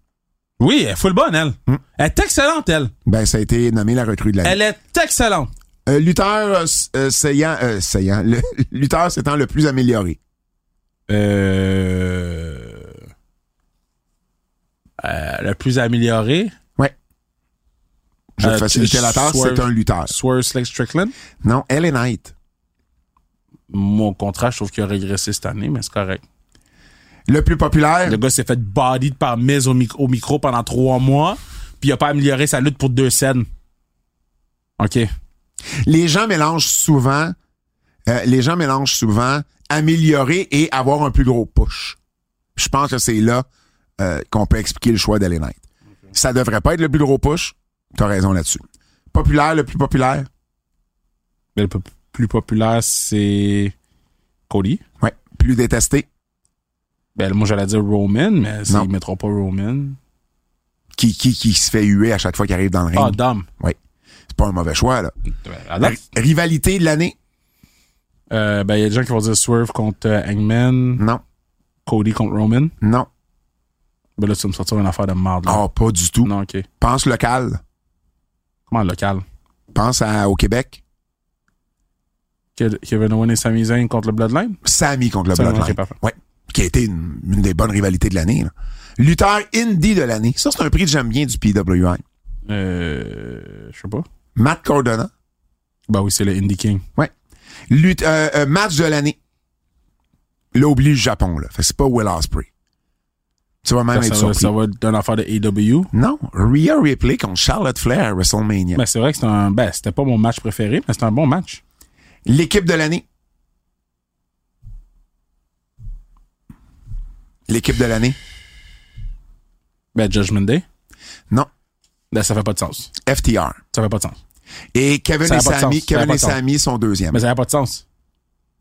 Oui, elle est full bonne, elle. Hmm. Elle est excellente, elle. Ben, ça a été nommé la recrue de l'année. Elle est excellente. Euh, lutteur euh, euh, saillant, euh, saillant, le lutteur s'étant le plus amélioré. Euh... le plus amélioré, Ouais. Je vais te faciliter la tâche, c'est un lutteur. Swerve Strickland? Non, Ellen Knight. Mon contrat, je trouve qu'il a régressé cette année, mais c'est correct. Le plus populaire, Le gars s'est fait body par Miz au, mic- au micro pendant trois mois, puis il a pas amélioré sa lutte pour deux scènes. OK. les gens mélangent souvent, euh, les gens mélangent souvent améliorer et avoir un plus gros push. Je pense que c'est là euh, qu'on peut expliquer le choix d'Ellen Knight. Ça devrait pas être le plus gros push. T'as raison là-dessus. Populaire, le plus populaire? Mais le plus populaire, c'est Cody. Ouais. Plus détesté. Ben, moi, j'allais dire Roman, mais Non. ils mettront pas Roman. Qui, qui, qui se fait huer à chaque fois qu'il arrive dans le ring. Ah, Dom. C'est pas un mauvais choix, là. Ri- Rivalité de l'année? euh, ben, il y a des gens qui vont dire Swerve contre euh, Hangman, Non. Cody contre Roman. Non. Ben là, tu vas me sortir une affaire de merde. Là. Ah, pas du tout. Non, OK. Pense local. Comment local? Pense à, au Québec. Ke- Kevin Owen et Sami Zayn contre le Bloodline? Samy contre le Ça, Bloodline. ok, parfait. Ouais. qui a été une, une des bonnes rivalités de l'année. Lutteur indie de l'année. Ça, c'est un prix que j'aime bien du PWI. Euh, je sais pas. Matt Cardona. Bah oui, c'est le Indie King. Ouais. Lutte, euh, euh, match de l'année. Là, oublie le Japon, là. Fait que c'est pas Will Ospreay. Tu vas même Ça, être va, surpris. ça va être une affaire de AW. Non, Rhea Ripley contre Charlotte Flair à WrestleMania. Ben, c'est vrai que un, ben, c'était pas mon match préféré, mais c'était un bon match. L'équipe de l'année. L'équipe de l'année. Ben, Judgment Day? Non, Ben, ça fait pas de sens. FTR. Ça fait pas de sens. Et Kevin et Sammy, Kevin et. Sammy sont deuxième. Mais ça n'a pas de sens.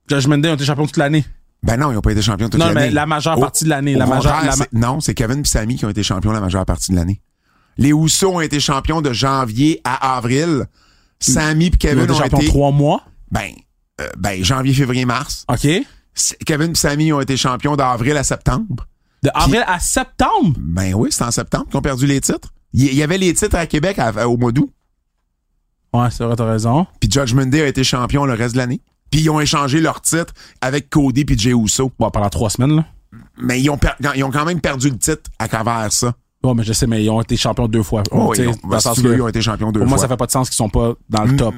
Judgment Day ont été champions toute l'année. Ben non, ils n'ont pas été champions toute Non, l'année. mais la majeure partie de l'année, la majeure- Non, c'est Kevin et Sammy qui ont été champions la majeure partie de l'année. Les Housseaux ont été champions de janvier à avril. Sammy et Ils ont Kevin été ont champions été... trois mois. Ben, euh, ben, janvier, février, mars. OK. Kevin et Sammy ont été champions d'avril à septembre. De avril à septembre? Ben oui, c'est en septembre qu'ils ont perdu les titres. Il y, y avait les titres à Québec à- au mois d'août. Ouais, c'est vrai, t'as raison. Puis Judgment Day a été champion le reste de l'année. Puis ils ont échangé leur titre avec Cody puis Jey Uso. Bon, pendant trois semaines, là. Mais ils ont, ils ont quand même perdu le titre à travers ça. Bon, mais je sais, mais ils ont été champions deux fois. Oh, ils, ont, ben, que ils ont été champions deux Pour moi, fois. ça fait pas de sens qu'ils sont pas dans le Mm. top.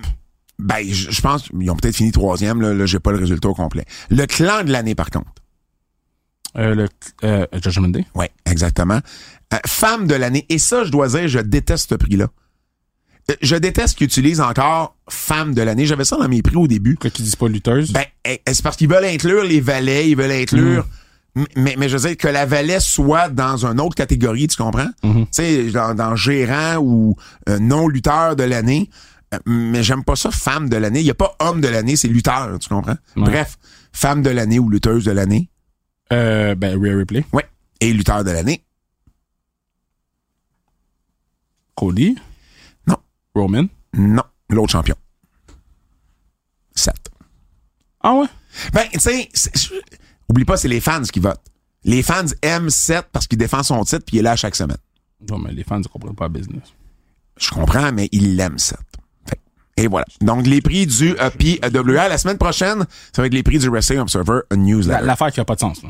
Ben, je, pense qu'ils ont peut-être fini troisième. Là, là j'ai pas le résultat au complet. Le clan de l'année, par contre. Euh, le, euh, Judgment Day. Oui, exactement. Euh, femme de l'année. Et ça, je dois dire, je déteste ce prix-là. Euh, Je déteste qu'ils utilisent encore femme de l'année. J'avais ça dans mes prix au début. Quoi qu'ils disent pas lutteuse. Ben, eh, c'est parce qu'ils veulent inclure les valets, ils veulent inclure. Mm. Mais, mais je veux dire que la valet soit dans une autre catégorie, tu comprends? Mm-hmm. Tu sais, dans, dans gérant ou euh, non-lutteur de l'année mais j'aime pas ça, femme de l'année. Il n'y a pas homme de l'année, c'est lutteur, tu comprends? Bref, femme de l'année ou lutteuse de l'année. Euh, ben, Ripley. Oui. Et lutteur de l'année. Cody? Non. Roman? Non. L'autre champion. 7. Ah ouais? Ben, tu sais, oublie pas, c'est les fans qui votent. Les fans aiment 7 parce qu'il défend son titre puis il est là chaque semaine. Non, mais les fans ne comprennent pas business. Je comprends, mais ils l'aiment, 7. Et voilà. Donc, les prix du euh, PWR. La semaine prochaine, ça va être les prix du Wrestling Observer Newsletter. L'affaire qui a pas de sens, là.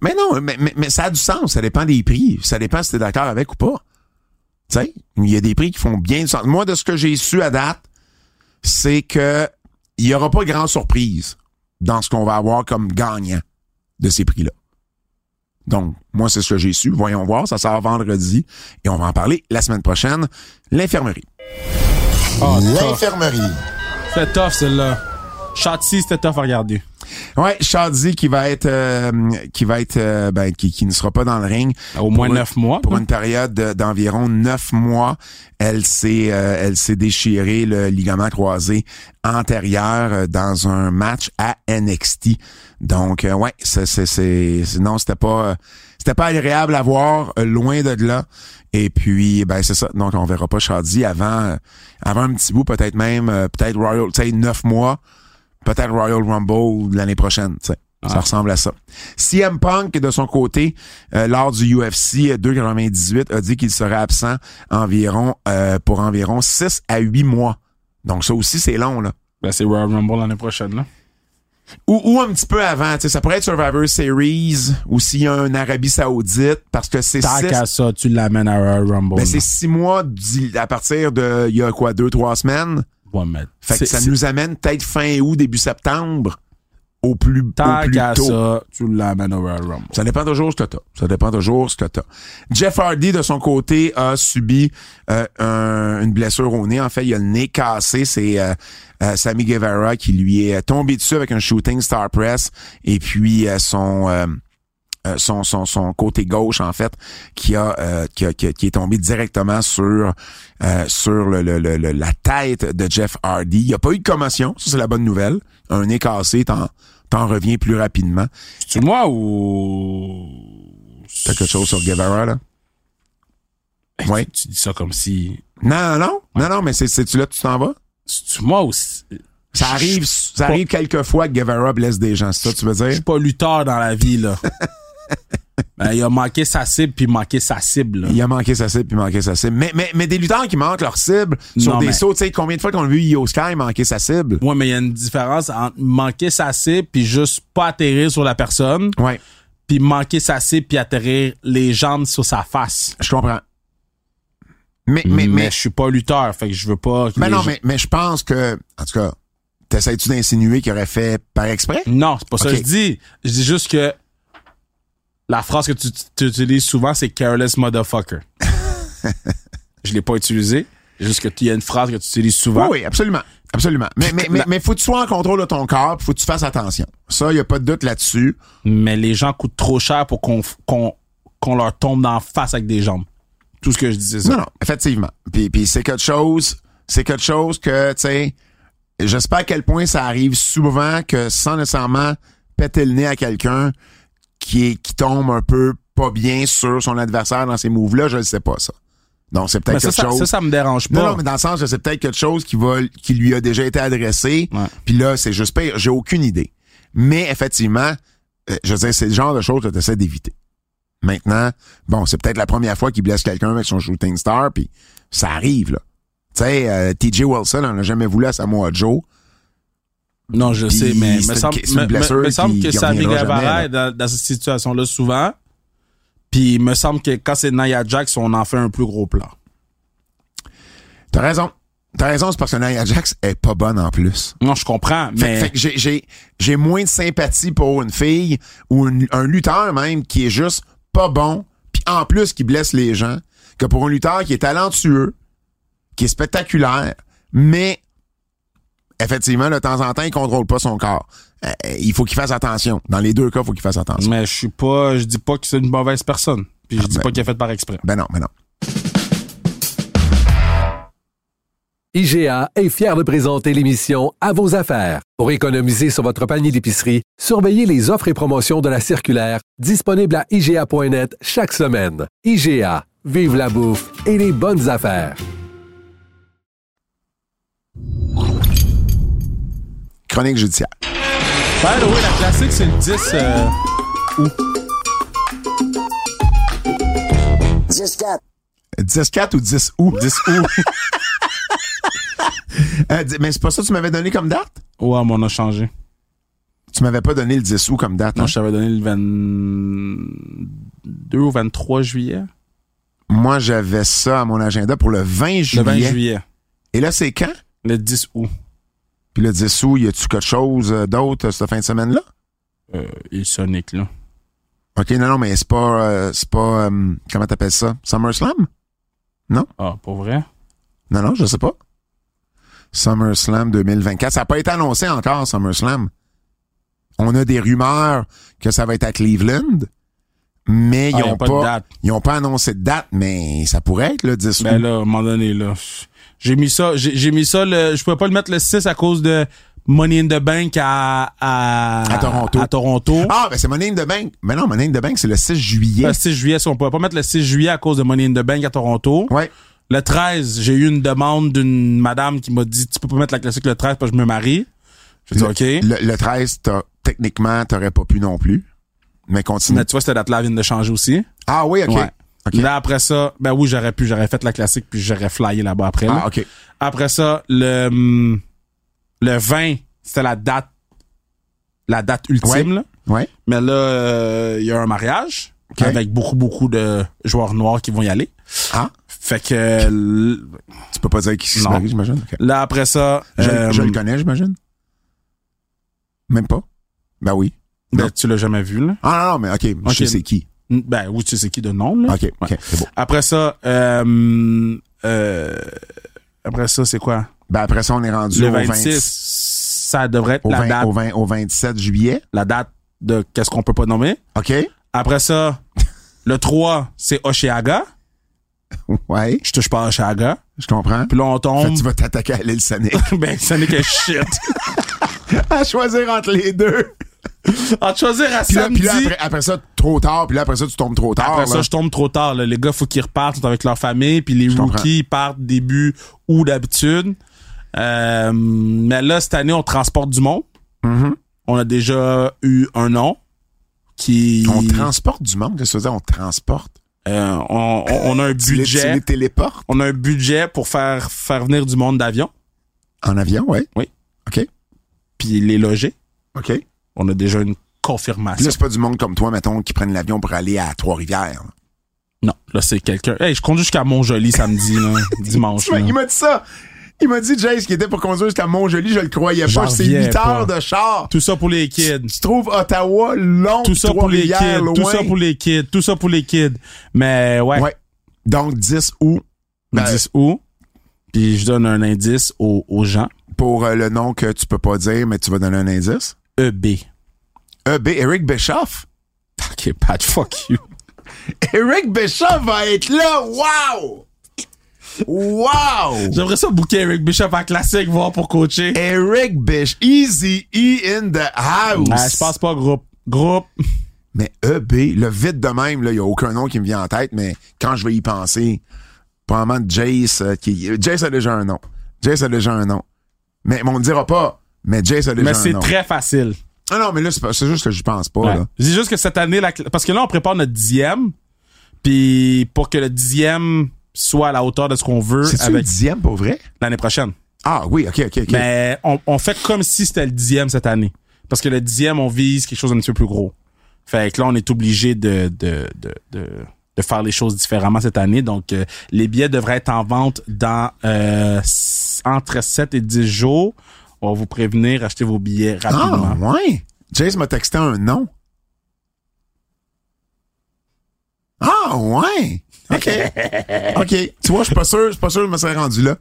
Mais non, mais, mais, mais ça a du sens. Ça dépend des prix. Ça dépend si t'es d'accord avec ou pas. Tu sais, il y a des prix qui font bien du sens. Moi, de ce que j'ai su à date, c'est que il y aura pas grande surprise dans ce qu'on va avoir comme gagnant de ces prix-là. Donc, moi, c'est ce que j'ai su. Voyons voir. Ça sort vendredi et on va en parler la semaine prochaine. L'infirmerie. Ah, tough. L'infirmerie. C'était tough, celle-là. Shotzi, c'était tough à regarder. Ouais, Shadi qui va être euh, qui va être euh, ben, qui, qui ne sera pas dans le ring Au moins neuf mois. pour une période de- d'environ neuf mois. Elle s'est euh, elle s'est déchiré le ligament croisé antérieur euh, dans un match à NXT. Donc euh, ouais, c'est c'est c'est c'est- non, c'était pas euh, c'était pas agréable à voir euh, loin de là. Et puis ben c'est ça. Donc on verra pas Shadi avant euh, avant un petit bout peut-être même euh, peut-être Royal, tu sais neuf mois, peut-être Royal Rumble l'année prochaine, tu sais. Ça ressemble à ça. CM Punk, de son côté, euh, lors du UFC 298, a dit qu'il serait absent environ euh, pour environ 6 à 8 mois. Donc ça aussi, c'est long, là. Ben, c'est Royal Rumble l'année prochaine, là. Ou, ou un petit peu avant, tu sais, ça pourrait être Survivor Series, ou s'il y a un Arabie Saoudite, parce que c'est Tant six, qu'à ça, tu l'amènes à Royal Rumble. ben, c'est six mois à partir de, il y a quoi, deux, trois semaines? Ouais, mais Fait que ça nous amène peut-être fin août, début septembre, au plus, au Tant plus qu'à tôt. ça, tu l'amènes au Royal Rumble. Ça dépend toujours ce que t'as. Ça dépend toujours ce que t'as. Jeff Hardy, de son côté, a subi euh, un- une blessure au nez. En fait, il a le nez cassé. C'est euh, euh, Sammy Guevara qui lui est tombé dessus avec un shooting star press. Et puis, euh, son... euh, son, son, son côté gauche en fait qui a, euh, qui, a- qui a- qui est tombé directement sur euh, sur le, le- le- le- la tête de Jeff Hardy. Il n'y a pas eu de commotion, ça c'est la bonne nouvelle. Un nez cassé, t'en t'en reviens plus rapidement. C'est moi ou. T'as quelque chose sur Guevara là? Hey, Ouais. Tu, tu dis ça comme si. Non, non, non, non, mais c'est, c'est-tu là que tu t'en vas? C'est moi ou. c'est- Ça arrive, ça arrive quelques fois que Guevara blesse des gens, c'est ça que tu veux Je dire? suis pas lutteur dans la vie, là. ben, il a manqué sa cible puis manqué sa cible, là. Il a manqué sa cible puis manqué sa cible. Mais, mais, mais des lutteurs qui manquent leur cible sur Non, des mais- sauts, tu sais, combien de fois qu'on a vu Io Sky manquer sa cible? Ouais, mais il y a une différence entre manquer sa cible puis juste pas atterrir sur la personne. Ouais. puis manquer sa cible, puis atterrir les jambes sur sa face. Je comprends. Mais, mais, Mais, mais, je suis pas lutteur, fait que je veux pas. mais non, gens- mais, mais je pense que, en tout cas, t'essayes-tu d'insinuer qu'il aurait fait par exprès? Non, c'est pas ça que je dis. Je dis juste que la phrase que tu, tu utilises souvent, c'est careless motherfucker. je l'ai pas utilisé. Juste que tu y a une phrase que tu utilises souvent. Oui, oui, absolument. Absolument. Mais, mais, mais, La- mais faut que tu sois en contrôle de ton corps, faut que tu fasses attention. Ça, y a pas de doute là-dessus. Mais les gens coûtent trop cher pour qu'on qu'on qu'on leur tombe dans la face avec des jambes. Tout ce que je dis, c'est ça. Non, non, effectivement. Puis, puis c'est quelque chose, c'est quelque chose que, tu sais, j'espère à quel point ça arrive souvent que sans nécessairement péter le nez à quelqu'un qui est, qui tombe un peu pas bien sur son adversaire dans ces moves-là, je ne sais pas ça. Donc, c'est peut-être quelque ça, chose. ça, ça me dérange pas. non, mais dans le sens c'est peut-être quelque chose qui va, qui lui a déjà été adressé. Ouais. Puis là, c'est juste pire. J'ai aucune idée. Mais effectivement, euh, je veux dire, c'est le genre de choses que tu essaies d'éviter. Maintenant, bon, c'est peut-être la première fois qu'il blesse quelqu'un avec son shooting star, puis ça arrive, là. Tu sais, euh, TJ Wilson, on n'a jamais voulu à Samoa Joe. Non, je sais, mais c'est me une- semble, une me- me- me semble que Sammy Guevara est dans, dans cette situation-là souvent. Puis il me semble que quand c'est Nia Jax, on en fait un plus gros plan. T'as raison. T'as raison, c'est parce que Nia Jax est pas bonne en plus. Non, je comprends, Fait, mais fait que j'ai, j'ai, j'ai moins de sympathie pour une fille ou une- un lutteur même qui est juste pas bon, puis en plus qui blesse les gens, que pour un lutteur qui est talentueux, qui est spectaculaire, mais effectivement, de temps en temps, il contrôle pas son corps. Euh, il faut qu'il fasse attention. Dans les deux cas, il faut qu'il fasse attention. mais je suis pas, je dis pas que c'est une mauvaise personne. Puis je dis ben- pas qu'il a fait par exprès. Ben non, ben non. IGA est fier de présenter l'émission À vos affaires. Pour économiser sur votre panier d'épicerie, surveillez les offres et promotions de la circulaire disponible à IGA.net chaque semaine. IGA, vive la bouffe et les bonnes affaires. Chronique judiciaire. Ben oui, la classique, c'est le 10 euh, août. 10-4. 10-4 ou 10 août? 10 août. Euh, mais c'est pas ça que tu m'avais donné comme date? Ouais, mais on a changé. Tu m'avais pas donné le 10 août comme date. Non, hein? je t'avais donné le 22 ou 23 juillet. Moi, j'avais ça à mon agenda pour le 20 juillet. Le 20 juillet. Et là, c'est quand? Le 10 août. Puis le 10 août, y a-tu quelque chose euh, d'autre euh, cette fin de semaine-là? Euh, et Sonic, là. OK, non, non, mais c'est pas, euh, c'est pas, euh, comment t'appelles ça? SummerSlam? Ah, pour vrai? Non, non, je sais pas. SummerSlam 2024. Ça n'a pas été annoncé encore, SummerSlam. On a des rumeurs que ça va être à Cleveland, mais Ah, ils y a ont pas pas, de date. ils ont pas annoncé de date, mais ça pourrait être le 10 Ben août. là, à un moment donné, là. J'ai mis ça, j'ai j'ai mis ça, le, je pouvais pas le mettre le 6 à cause de Money in the Bank à, à, À Toronto. À Toronto. Ah, ben c'est Money in the Bank. Mais non, Money in the Bank, c'est le 6 juillet. Le 6 juillet, si on pouvait pas mettre le 6 juillet à cause de Money in the Bank à Toronto. Ouais. Le 13, j'ai eu une demande d'une madame qui m'a dit, tu peux pas mettre la classique le 13 parce que je me marie. J'ai dit, OK. Le, le 13, t'as- techniquement, t'aurais pas pu non plus. Mais continue. Mais tu vois, cette date-là vient de changer aussi. Ah oui, OK. Ouais. Là, après ça, ben oui, j'aurais pu, j'aurais fait la classique puis j'aurais flyé là-bas après. là. Ah, OK. Après ça, le, hum, le 20, c'était la date, la date ultime, Ouais. là. Ouais. Mais là, euh, il y a un mariage OK. avec beaucoup, beaucoup de joueurs noirs qui vont y aller. Ah, Fait que tu peux pas dire qui se marie, j'imagine. Là, après ça, Je, euh, je le connais, j'imagine. Même pas? Ben oui. ben, tu l'as jamais vu, là. Ah non, non, mais OK, je sais c'est qui. Ben oui, tu sais qui de nom, là. OK, OK, Ouais. c'est beau. Après ça, euh, euh, après ça, c'est quoi? Ben après ça, on est rendu Le au 26, 20 ça devrait être au, la 20 date, au, 20 au 27 juillet. la date de qu'est-ce qu'on peut pas nommer. OK? Après ça, le 3, c'est Oshiaga. Ouais, Je touche pas à Oshiaga. je comprends. Puis là, on tombe. tu vas t'attaquer à l'île Sonic. ben, n'est que shit. à choisir entre les deux. En choisir à Puis là, samedi. puis là, après, après ça, trop tard. Puis là, après ça, tu tombes trop tard. Après là. ça, je tombe trop tard. là. Les gars, faut qu'ils repartent avec leur famille. Puis les Je comprends. rookies ils partent début ou d'habitude. Euh, mais là, cette année, on transporte du monde. Mhm. On a déjà eu un nom qui... On transporte du monde. Qu'est-ce que ça veut dire? On transporte? Euh, on, on- on a un budget. les téléportes? On a un budget pour faire, faire venir du monde d'avion. en avion, ouais. Oui. OK. Puis les loger. OK. On a déjà une confirmation. Là, c'est pas du monde comme toi, mettons, qui prennent l'avion pour aller à Trois-Rivières. Non, là, c'est quelqu'un. Hey, je conduis jusqu'à Montjoli samedi, là, dimanche. Là. Il m'a dit ça. Il m'a dit, Jace, qui était pour conduire jusqu'à Montjoli, je le croyais pas. C'est reviens 8 heures de char. Tout ça pour les kids. Tu trouves Ottawa long, Tout ça pour les kids. Trois-Rivières, Tout loin? ça pour les kids. Tout ça pour les kids. Mais ouais, Ouais. Donc, 10 août, le ben, 10 août. Puis je donne un indice aux, aux gens. pour euh, le nom que tu peux pas dire, mais tu vas donner un indice? EB. EB, Eric Bischoff? Ok, Pat, fuck you. Eric Bischoff va être là. Wow! Wow! J'aimerais ça booker Eric Bishop à classique, voir pour coacher. Eric Bish, Easy E in the house. Ah, je pense pas groupe. Groupe. Mais EB, le vite de même, il n'y a aucun nom qui me vient en tête, mais quand je vais y penser, probablement Jace, euh, qui, Jace a déjà un nom. Jace a déjà un nom. Mais on ne dira pas, mais Jace a déjà Mais un c'est nom. très facile. Ah non, mais là, c'est pas- c'est juste que je pense pas, Ouais. là. Je dis juste que cette année, la cl- parce que là, on prépare notre dixième. Puis pour que le dixième soit à la hauteur de ce qu'on veut C'est-tu le avec dixième, pour vrai? l'année prochaine. Ah oui, ok, ok, ok. Mais on, on fait comme si c'était le dixième cette année. Parce que le dixième, on vise quelque chose d'un petit peu plus gros. Fait que là, on est obligé de, de, de, de, de faire les choses différemment cette année. Donc, euh, les billets devraient être en vente dans euh, s- entre 7 et 10 jours. On va vous prévenir, achetez vos billets ah, rapidement. ouais. Jace m'a texté un nom. Ah, ouais. OK. OK. Tu vois, je suis pas sûr, je suis pas sûr que je me serais rendu là.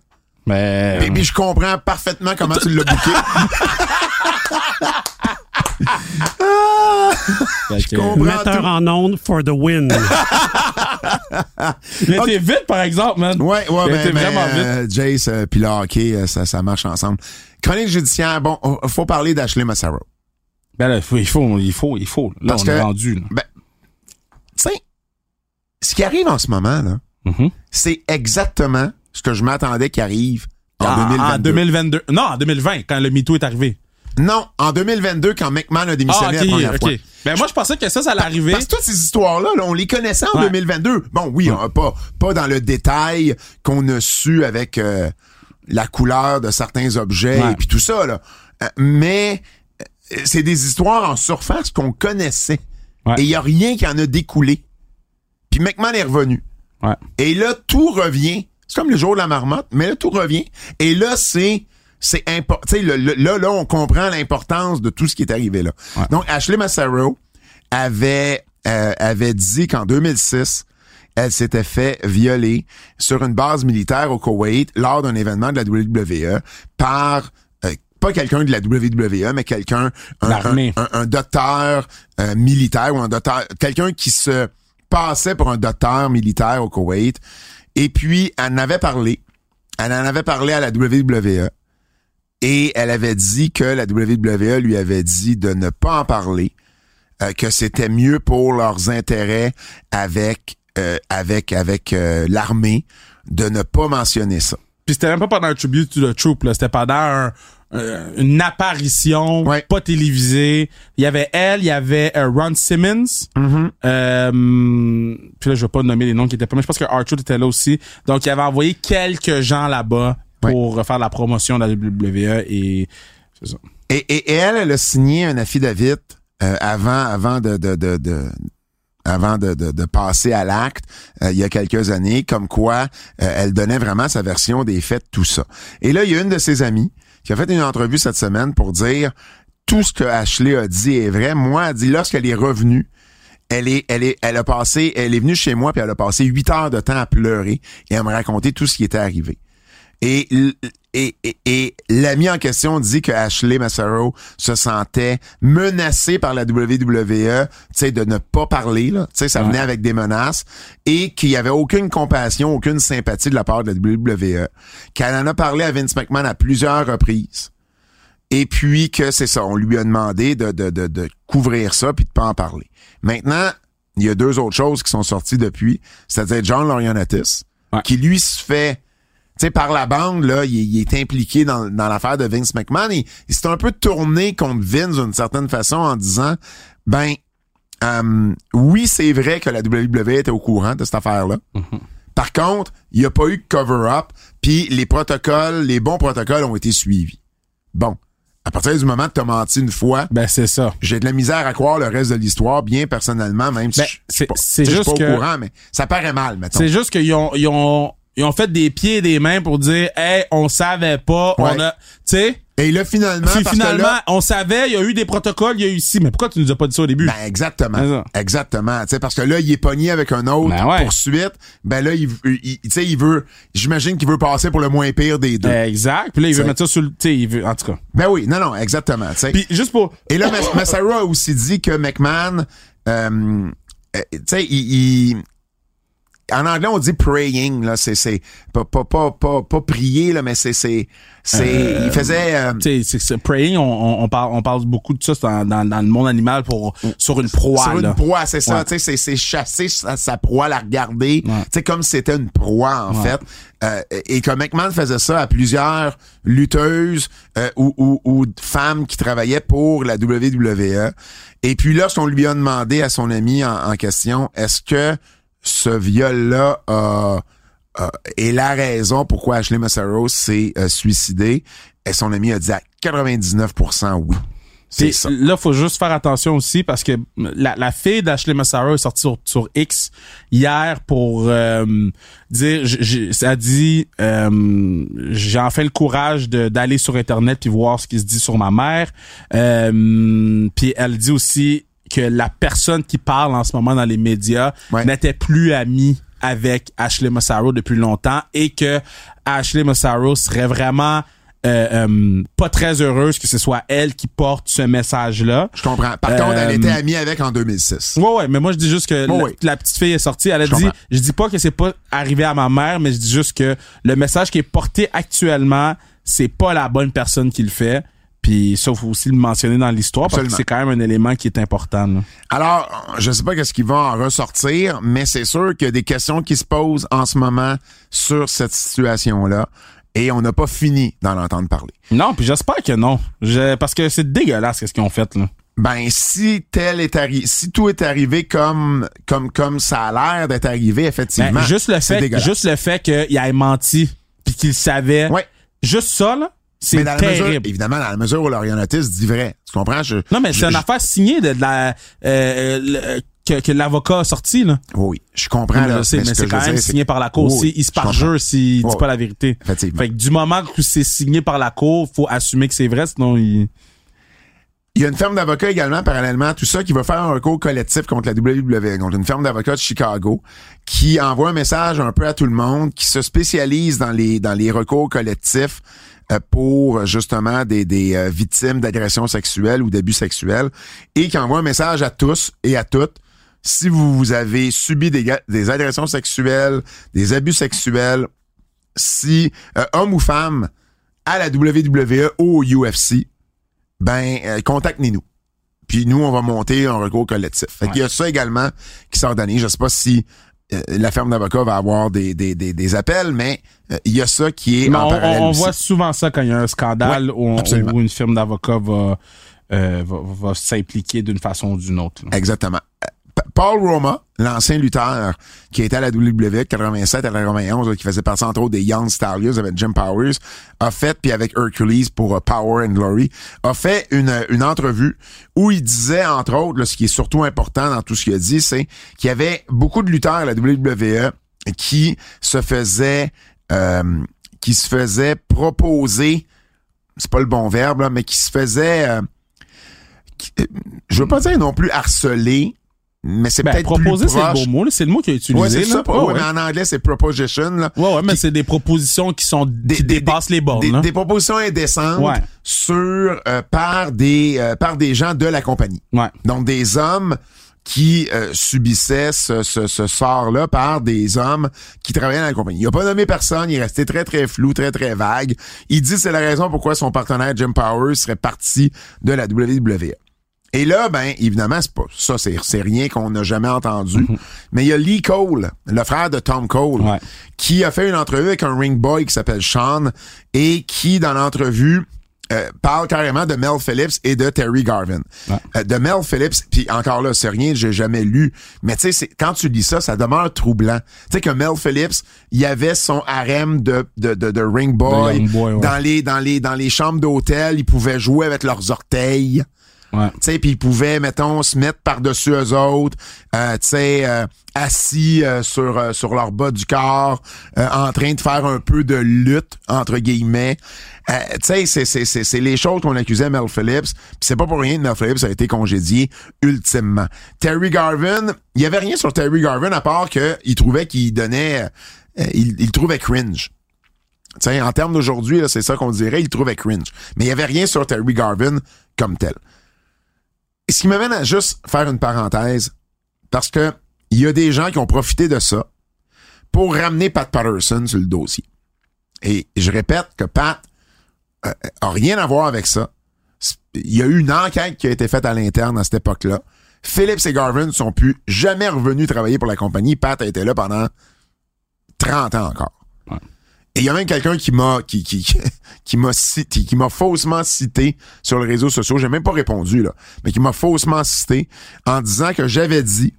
Mais Et puis je comprends parfaitement comment tu l'as booké. que- comprends. Metteur tout. en onde for the win. Mais t'es vite, par exemple, man. Ouais, ouais, T'as mais, été mais, vraiment vite. euh, Jace euh, puis le hockey, euh, ça, ça marche ensemble. Chronique judiciaire, bon, euh, faut parler d'Ashley Massaro. Ben là, il faut, il faut, il faut, il faut. Là, Parce on que- est rendu. là. Ben, tu sais, ce qui arrive en ce moment, là, Mhm. c'est exactement ce que je m'attendais qu'il arrive en Ah, 2022. En 2022. Non, en 2020, quand le MeToo est arrivé. Non, en 2022, quand McMahon a Ah, démissionné la première ok. fois. Ben moi, je pensais que ça, ça allait arriver. Parce que toutes ces histoires-là, là, on les connaissait en Ouais. 2022. Bon, oui, hein, pas, pas dans le détail qu'on a su avec euh, la couleur de certains objets Ouais. et puis tout ça, là. Euh, mais euh, c'est des histoires en surface qu'on connaissait. Ouais. Et il y a rien qui en a découlé. Puis McMahon est revenu. Ouais. Et là, tout revient. C'est comme le jour de la marmotte, mais là, tout revient. Et là, c'est c'est important. Là, là, on comprend l'importance de tout ce qui est arrivé là. Ouais. Donc, Ashley Massaro avait euh, avait dit qu'en 2006, elle s'était fait violer sur une base militaire au Koweït lors d'un événement de la WWE par euh, pas quelqu'un de la WWE, mais quelqu'un un, un- un docteur euh, militaire ou un docteur quelqu'un qui se passait pour un docteur militaire au Koweït. Et puis, elle en avait parlé. Elle en avait parlé à la WWE. Et elle avait dit que la WWE lui avait dit de ne pas en parler, euh, que c'était mieux pour leurs intérêts avec euh, avec avec euh, l'armée de ne pas mentionner ça. Puis c'était même pas pendant un tribute to the troop, là. C'était pendant un- euh, une apparition Ouais. pas télévisée. Il y avait elle, il y avait euh, Ron Simmons. Euh, puis là, je vais pas nommer les noms qui étaient pas, mais je pense que Arthur était là aussi. Donc, il avait envoyé quelques gens là-bas pour faire la promotion de la WWE et c'est ça. Et, et, et elle, elle a signé un affidavit euh, avant avant de, de, de, de- avant de, de, de passer à l'acte euh, il y a quelques années, comme quoi euh, elle donnait vraiment sa version des faits, tout ça. Et là, il y a une de ses amies qui a fait une entrevue cette semaine pour dire tout ce que Ashley a dit est vrai. Moi, elle dit lorsqu'elle est revenue, elle est, elle est, elle a passé, elle est venue chez moi puis elle a passé huit heures de temps à pleurer et à me raconter tout ce qui était arrivé. Et, et, et, et l'ami en question dit que Ashley Massaro se sentait menacé par la WWE, tu sais, de ne pas parler, là. Tu sais, ça venait avec des menaces et qu'il y avait aucune compassion, aucune sympathie de la part de la WWE. Qu'elle en a parlé à Vince McMahon à plusieurs reprises. Et puis que c'est ça, on lui a demandé de, de, de, de couvrir ça puis de pas en parler. Maintenant, il y a deux autres choses qui sont sorties depuis, c'est-à-dire John Laurinaitis, Ouais. qui lui se fait sais, par la bande, là, il, est- il est impliqué dans, dans l'affaire de Vince McMahon. Et, il s'est un peu tourné contre Vince d'une certaine façon en disant, ben, euh, oui, c'est vrai que la WWE était au courant de cette affaire-là. Par contre, il n'y a pas eu de cover-up, puis les protocoles, les bons protocoles ont été suivis. Bon. À partir du moment que t'as menti une fois, Ben, c'est ça. j'ai de la misère à croire le reste de l'histoire, bien personnellement, même si Ben, je- suis pas, tu juste que- au courant, mais ça paraît mal, mettons. C'est juste qu'ils ont, ils ont, ils ont fait des pieds et des mains pour dire, hey, on savait pas, Ouais. on a, tu sais? Et là, finalement, Puis parce finalement, que là, on savait, il y a eu des protocoles, il y a eu ici. Mais pourquoi tu nous as pas dit ça au début? Ben exactement, exactement. Tu sais parce que là il est pogné avec un autre Ben ouais. poursuite. Ben là il, tu sais il veut, j'imagine qu'il veut passer pour le moins pire des deux. exact. Puis là, il veut mettre ça sur le, tu sais, il veut, en tout cas. Ben oui, non non exactement. tu sais. Puis juste pour, Et là Mas- Massaro a aussi dit que McMahon, euh, euh, tu sais il, il- en anglais on dit praying là, c'est c'est pas pas pas pas, pas prier là, mais c'est c'est c'est il faisait euh, c'est- c'est praying, on, on, on parle, on parle beaucoup de ça dans, dans, dans le monde animal pour, sur une proie, sur là. une proie, c'est ça, Ouais. tu sais, c'est- c'est chasser sa, sa proie, la regarder, Ouais. tu sais, comme si c'était une proie, en Ouais. fait. Euh, et que McMahon faisait ça à plusieurs lutteuses euh, ou, ou, ou femmes qui travaillaient pour la WWE. Et puis lorsqu'on lui a demandé à son ami en, en question, est-ce que ce viol-là a- a- est la raison pourquoi Ashley Massaro s'est euh, suicidé? Et son ami a dit à 99% oui. C'est ça. là, faut juste faire attention aussi parce que la, la fille d'Ashley Massaro est sortie sur, sur X hier pour euh, dire, j- ça dit, euh, j'ai enfin le courage d'aller sur Internet puis voir ce qui se dit sur ma mère. Euh, puis elle dit aussi que la personne qui parle en ce moment dans les médias Ouais. n'était plus amie avec Ashley Massaro depuis longtemps et que Ashley Massaro serait vraiment euh, euh, pas très heureuse que ce soit elle qui porte ce message-là. Je comprends. Par Euh, contre, elle était amie avec en 2006. Ouais, ouais, mais moi, je dis juste que la, petite fille est sortie, elle a Je dit, comprends. je dis pas que c'est pas arrivé à ma mère, mais je dis juste que le message qui est porté actuellement, c'est pas la bonne personne qui le fait. Puis ça, faut aussi le mentionner dans l'histoire parce que c'est quand même un élément qui est important. là. Alors, je sais pas qu'est-ce qui va en ressortir, mais c'est sûr qu'il y a des questions qui se posent en ce moment sur cette situation-là. Et on n'a pas fini d'en entendre parler. Non, puis j'espère que non. Je- parce que c'est dégueulasse ce qu'ils ont fait là. Ben, si tel est arrivé, si tout est arrivé comme, comme, comme ça a l'air d'être arrivé, effectivement. Ben, juste le fait, juste le fait qu'il ait menti puis qu'il savait. Ouais. Juste ça là, c'est mesure, terrible. évidemment, dans la mesure où l'orientatis dit vrai. Tu comprends? Je, Non, mais c'est une affaire signée de, de la euh, le- que, que l'avocat a sorti là. Oui, je comprends. Non, là, je sais, mais c'est quand même dire, signé par la cour. Oui, il se parjure s'il Ouais, dit pas la vérité. Effectivement. Fait que du moment que c'est signé par la cour, faut assumer que c'est vrai, sinon il. Il y a une firme d'avocats également, parallèlement à tout ça, qui va faire un recours collectif contre la WWE, contre une firme d'avocats de Chicago, qui envoie un message un peu à tout le monde, qui se spécialise dans les dans les recours collectifs pour justement des, des euh, victimes d'agressions sexuelles ou d'abus sexuels, et qui envoie un message à tous et à toutes. Si vous, vous avez subi des, des agressions sexuelles, des abus sexuels, si euh, homme ou femme à la WWE ou au UFC, ben euh, contactez-nous. Puis nous, on va monter un recours collectif. Fait qu'il y a ça également qui s'organise. Je sais pas si euh, la firme d'avocats va avoir des, des, des, des appels, mais euh, il y a ça qui est Mais en on, parallèle on aussi. voit souvent ça quand il y a un scandale Ouais, où, une firme d'avocats va, euh, va, va s'impliquer d'une façon ou d'une autre. là. Exactement. Pa- Paul Roma, l'ancien lutteur qui était à la WWE 87 à 91, là, qui faisait partie entre autres des Young Stallions avec Jim Powers, a fait, puis avec Hercules pour euh, Power and Glory, a fait une, une entrevue où il disait, entre autres, ce qui est surtout important dans tout ce qu'il a dit, c'est qu'il y avait beaucoup de lutteurs à la WWE qui se faisaient euh, qui se faisaient proposer c'est pas le bon verbe, là, mais qui se faisaient euh, euh, je veux pas dire non plus harceler, mais c'est Ben, peut-être proposer, c'est le mot. C'est le mot qu'il a utilisé. Ouais, c'est ça. Ouais, ouais, ouais. mais en anglais, c'est proposition. Là. Ouais, ouais, mais Qui- c'est des propositions qui sont qui dépassent les bornes. Des, là. des propositions indécentes Ouais. sur euh, par des euh, par des gens de la compagnie. Ouais. Donc des hommes qui euh, subissaient ce, ce, ce sort-là par des hommes qui travaillaient dans la compagnie. Il a pas nommé personne, il est resté très, très flou, très, très vague. Il dit que c'est la raison pourquoi son partenaire Jim Powers serait parti de la WWE. Et là, ben, évidemment, c'est pas ça, c'est, rien qu'on n'a jamais entendu. Mais il y a Lee Cole, le frère de Tom Cole, Ouais. qui a fait une entrevue avec un ring boy qui s'appelle Sean et qui, dans l'entrevue, euh, parle carrément de Mel Phillips et de Terry Garvin. Ouais. Euh, de Mel Phillips, puis encore là, c'est rien, j'ai jamais lu, mais tu sais, quand tu lis ça, ça demeure troublant. Tu sais que Mel Phillips, il y avait son harem de, de, de, de ring boy, ouais. dans les dans les dans les chambres d'hôtel, ils pouvaient jouer avec leurs orteils. Tu sais, puis ils pouvaient, mettons, se mettre par-dessus eux autres, euh, tu sais, euh, assis euh, sur euh, sur leur bas du corps, euh, en train de faire un peu de lutte entre guillemets. Euh, tu sais, c'est c'est c'est les choses qu'on accusait Mel Phillips. Puis c'est pas pour rien que Mel Phillips a été congédié ultimement. Terry Garvin, il y avait rien sur Terry Garvin à part que il trouvait qu'il donnait, il, il trouvait cringe. Tu sais, en termes d'aujourd'hui, c'est ça qu'on dirait, il trouvait cringe. Mais il y avait rien sur Terry Garvin comme tel. Ce qui m'amène à juste faire une parenthèse, parce que il y a des gens qui ont profité de ça pour ramener Pat Patterson sur le dossier. Et je répète que Pat euh, a rien à voir avec ça. Il y a eu une enquête qui a été faite à l'interne à cette époque-là. Phillips et Garvin ne sont plus jamais revenus travailler pour la compagnie. Pat a été là pendant 30 ans encore. Et il y a même quelqu'un qui m'a qui qui qui m'a cité, qui m'a faussement cité sur les réseaux sociaux. J'ai même pas répondu là, mais qui m'a faussement cité en disant que j'avais dit,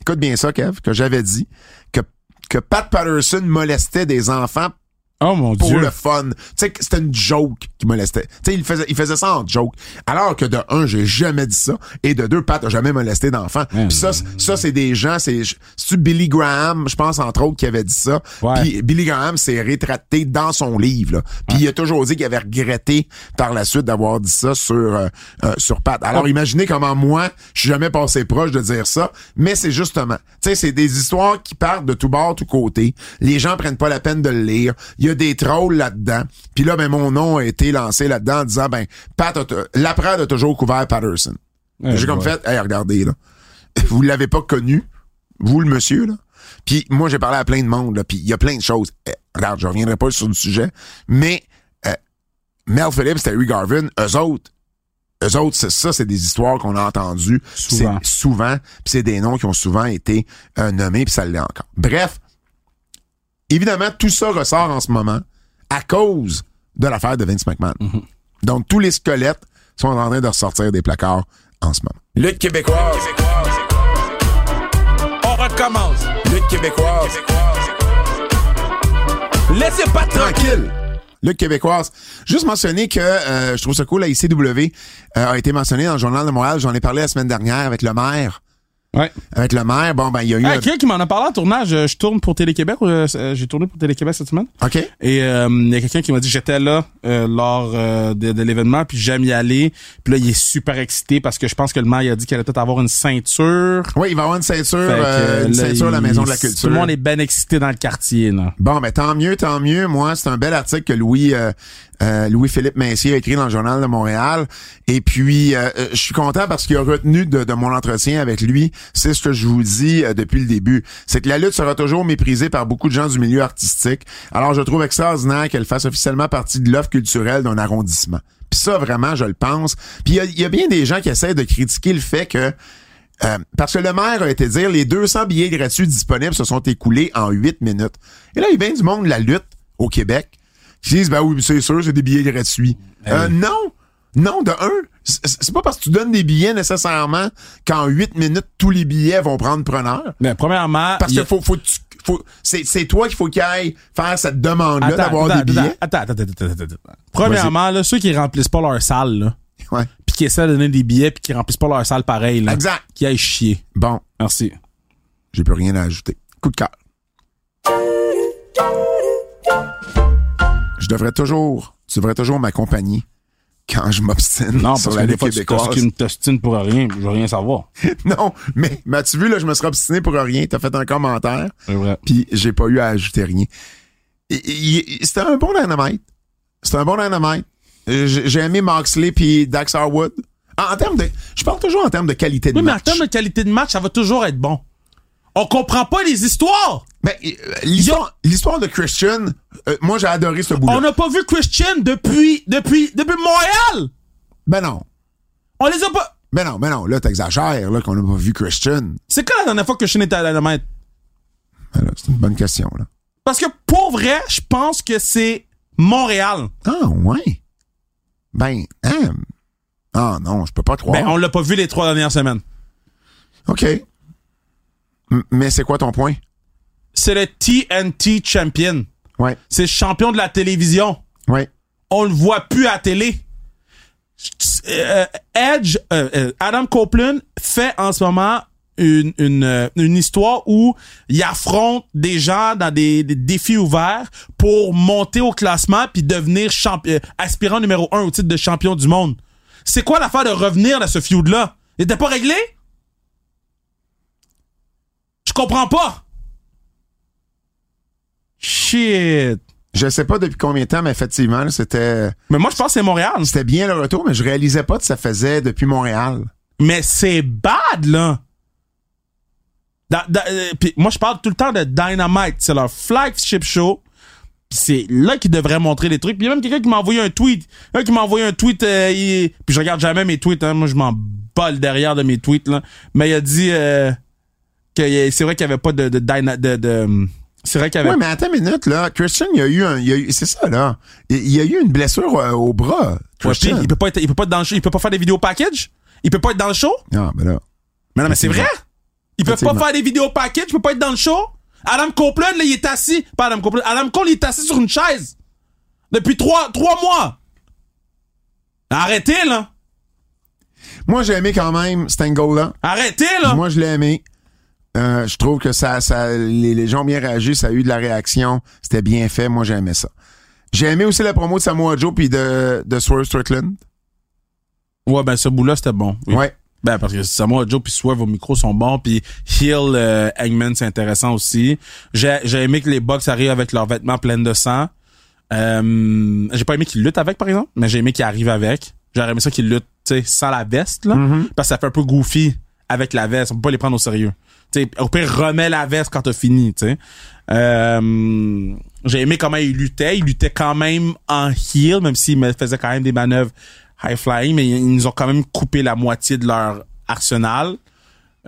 écoute bien ça, Kev, que j'avais dit que que Pat Patterson molestait des enfants Oh mon pour dieu. le fun. Tu sais, que c'était une joke qui molestait. Tu sais, il faisait, il faisait ça en joke. Alors que de un, j'ai jamais dit ça. Et de deux, Pat a jamais molesté d'enfant. Puis ça, ça, c'est des gens, c'est, c'est Billy Graham, je pense, entre autres, qui avait dit ça. Ouais. Puis Billy Graham s'est rétracté dans son livre, là. Puis il a toujours dit qu'il avait regretté par la suite d'avoir dit ça sur, euh, euh, sur Pat. Alors, imaginez comment moi, je suis jamais passé proche de dire ça. Mais c'est justement, tu sais, c'est des histoires qui partent de tout bord, tout côté. Les gens prennent pas la peine de le lire. Il y a des trolls là-dedans. Puis là, ben, mon nom a été lancé là-dedans en disant, ben, Pat, Laprade a toujours couvert Patterson. Ouais, J'ai comme ouais. fait, hey, regardez, là. Vous l'avez pas connu, vous, le monsieur, là. Puis moi, j'ai parlé à plein de monde, là, puis il y a plein de choses. Eh, regarde, je reviendrai pas sur le sujet, mais euh, Mel Phillips, Terry Garvin, eux autres, eux autres, c'est ça, c'est des histoires qu'on a entendues Souvent. C'est souvent, puis c'est des noms qui ont souvent été euh, nommés, puis ça l'est encore. Bref, évidemment, tout ça ressort en ce moment à cause de l'affaire de Vince McMahon. Donc, tous les squelettes sont en train de ressortir des placards en ce moment. Lutte québécoise. On recommence. Lutte québécoise. Laissez pas tranquille. Lutte québécoise. Juste mentionner que euh, je trouve ça cool, la ICW euh, a été mentionné dans le Journal de Montréal. J'en ai parlé la semaine dernière avec le maire. Ouais. Avec le maire, bon, ben, il y a eu... Ah, un- quelqu'un qui m'en a parlé en tournage, euh, je tourne pour Télé-Québec, euh, j'ai tourné pour Télé-Québec cette semaine. OK. Et euh, il y a quelqu'un qui m'a dit j'étais là euh, lors euh, de, de l'événement puis j'aime y aller. Puis là il est super excité parce que je pense que le maire il a dit qu'il allait peut-être avoir une ceinture. Oui, il va avoir une ceinture, que, euh, une là, ceinture à la il- Maison de la Tout Culture. le monde est bien excité dans le quartier là. Bon, ben tant mieux, tant mieux. Moi, c'est un bel article que Louis euh, Louis-Philippe Messier a écrit dans le Journal de Montréal. Et puis, euh, je suis content parce qu'il a retenu de, de mon entretien avec lui. C'est ce que je vous dis euh, depuis le début. C'est que la lutte sera toujours méprisée par beaucoup de gens du milieu artistique. Alors, je trouve extraordinaire qu'elle fasse officiellement partie de l'offre culturelle d'un arrondissement. Puis ça, vraiment, je le pense. Puis il y a- il y, a bien des gens qui essaient de critiquer le fait que euh, parce que le maire a été dire les 200 billets gratuits disponibles se sont écoulés en 8 minutes. Et là, il y a bien du monde de la lutte au Québec qui disent ben oui, c'est sûr, c'est des billets gratuits. Euh, non, non, de un, c'est pas parce que tu donnes des billets nécessairement qu'en 8 minutes tous les billets vont prendre preneur. Mais premièrement, Parce que a- faut, faut, que tu- faut c'est toi qu'il faut qu'il aille faire cette demande-là d'avoir des billets. Attends, attends, attends, attends, attends, attends. Premièrement, là, ceux qui remplissent pas leur salle, là, Ouais. puis qui essaient de donner des billets puis qui remplissent pas leur salle pareil, là, Exact. qui aillent chier. Bon, Merci. j'ai plus rien à ajouter. Coup de cœur. Je devrais toujours, tu devrais toujours m'accompagner quand je m'obstine Non, sur parce la que des fois, tu québécoise. t'ostines pour rien, je veux rien savoir. non, mais m'as-tu vu, là, je me serais obstiné pour rien. T'as fait un commentaire, C'est vrai. puis j'ai pas eu à ajouter rien. C'était un bon dynamite. C'était un bon dynamite. Euh, J'ai aimé Moxley puis Dax Harwood. En, en termes de, je parle toujours en termes de qualité de Oui, mais en match. termes de qualité de match, ça va toujours être bon. On comprend pas les histoires. Ben, euh, l'histoire, de Christian, euh, moi j'ai adoré ce bout On n'a pas vu Christian depuis, depuis, depuis Montréal. Ben non. On les a pas. Ben non, ben non, là, t'exagères, là, qu'on n'a pas vu Christian. C'est quand la dernière fois que Christian était à la Dynamite? Ben là, c'est une bonne question, là. Parce que pour vrai, je pense que c'est Montréal. Ah, ouais? Ben, hein? Ah non, je peux pas croire. Ben, on l'a pas vu les trois dernières semaines. OK. M- mais c'est quoi ton point? C'est le TNT champion. Ouais. C'est le champion de la télévision. Ouais. On le voit plus à télé. Euh, Edge, euh, euh, Adam Copeland fait en ce moment une, une, une histoire où il affronte des gens dans des, des défis ouverts pour monter au classement puis devenir champ- euh, aspirant numéro un au titre de champion du monde. C'est quoi l'affaire de revenir dans ce feud-là? Il était pas réglé? Je comprends pas. Shit. Je sais pas depuis combien de temps, mais effectivement, c'était Mais moi, je pense que c'est Montréal. c'était bien le retour, mais je réalisais pas que ça faisait depuis Montréal. Mais c'est bad, là. Dans- dans- euh, puis moi, je parle tout le temps de Dynamite. C'est leur flagship show. C'est là qu'ils devraient montrer les trucs. Puis il y a même quelqu'un qui m'a envoyé un tweet. Un qui m'a envoyé un tweet. euh, il- Puis je regarde jamais mes tweets. Hein. Moi, je m'en balle derrière de mes tweets. Là. Mais il a dit euh, que c'est vrai qu'il y avait pas de... de, dyna- de, de- c'est vrai qu'il avait... Ouais, mais attends une minute, là. Christian, il y a eu un, il y a eu, c'est ça, là. Il, il y a eu une blessure euh, au bras. Ouais, Christian. il peut pas être, il peut pas être dans le show. Il peut pas faire des vidéos package? Il peut pas être dans le show? Ah, ben là. Mais non, mais c'est vrai? Ils peuvent pas faire des vidéos package, ils peuvent pas être dans le show? Adam Copeland, là, il est assis. Pas Adam Copeland. Adam Cole, il est assis sur une chaise. Depuis trois, trois mois. Arrêtez, là. Moi, j'ai aimé quand même cet angle-là. Arrêtez, là. Moi, je l'ai aimé. Euh, je trouve que ça, ça, les, les gens ont bien réagi, ça a eu de la réaction, c'était bien fait. Moi, j'ai aimé ça. J'ai aimé aussi la promo de Samoa Joe puis de, de Swerve Strickland. Ouais, ben, ce bout-là, c'était bon. Oui. Ouais. Ben, parce que Samoa Joe puis Swerve au micro sont bons, puis Hill euh, Hangman, c'est intéressant aussi. J'ai j'ai aimé que les Bucks arrivent avec leurs vêtements pleins de sang. Euh, j'ai pas aimé qu'ils luttent avec, par exemple, mais j'ai aimé qu'ils arrivent avec. J'aurais aimé ça qu'ils luttent, tu sais, sans la veste, là. Parce que ça fait un peu goofy avec la veste. On peut pas les prendre au sérieux. Au pire, remets la veste quand t'as fini, tu sais. Euh, j'ai aimé comment ils luttaient. Ils luttaient quand même en heel, même s'ils me faisaient quand même des manœuvres high flying, mais ils nous ont quand même coupé la moitié de leur arsenal.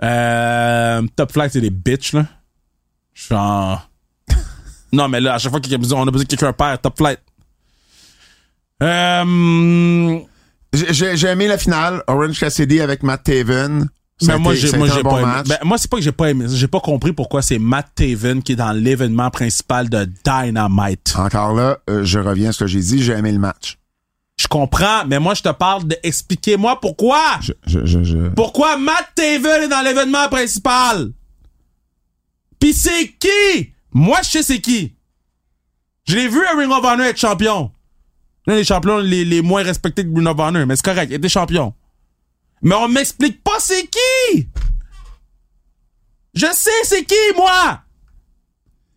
Euh, Top Flight, c'est des bitches, là. Genre... non, mais là, à chaque fois qu'on a besoin que quelqu'un perd, Top Flight. Euh... J'ai aimé la finale. Orange Cassidy avec Matt Taven. Mais moi, j'ai, moi, j'ai bon pas aimé. Ben, moi, c'est pas que j'ai pas aimé. J'ai pas compris pourquoi c'est Matt Taven qui est dans l'événement principal de Dynamite. Encore là, euh, je reviens à ce que j'ai dit. J'ai aimé le match. Je comprends, mais moi, je te parle de expliquez-moi pourquoi. Je, je, je, je- Pourquoi Matt Taven est dans l'événement principal? Pis c'est qui? Moi, je sais c'est qui. Je l'ai vu à Ring of Honor être champion. L'un des champions les, les moins respectés de Ring of Honor, mais c'est correct, il était champion. Mais on m'explique c'est qui! Je sais c'est qui, moi!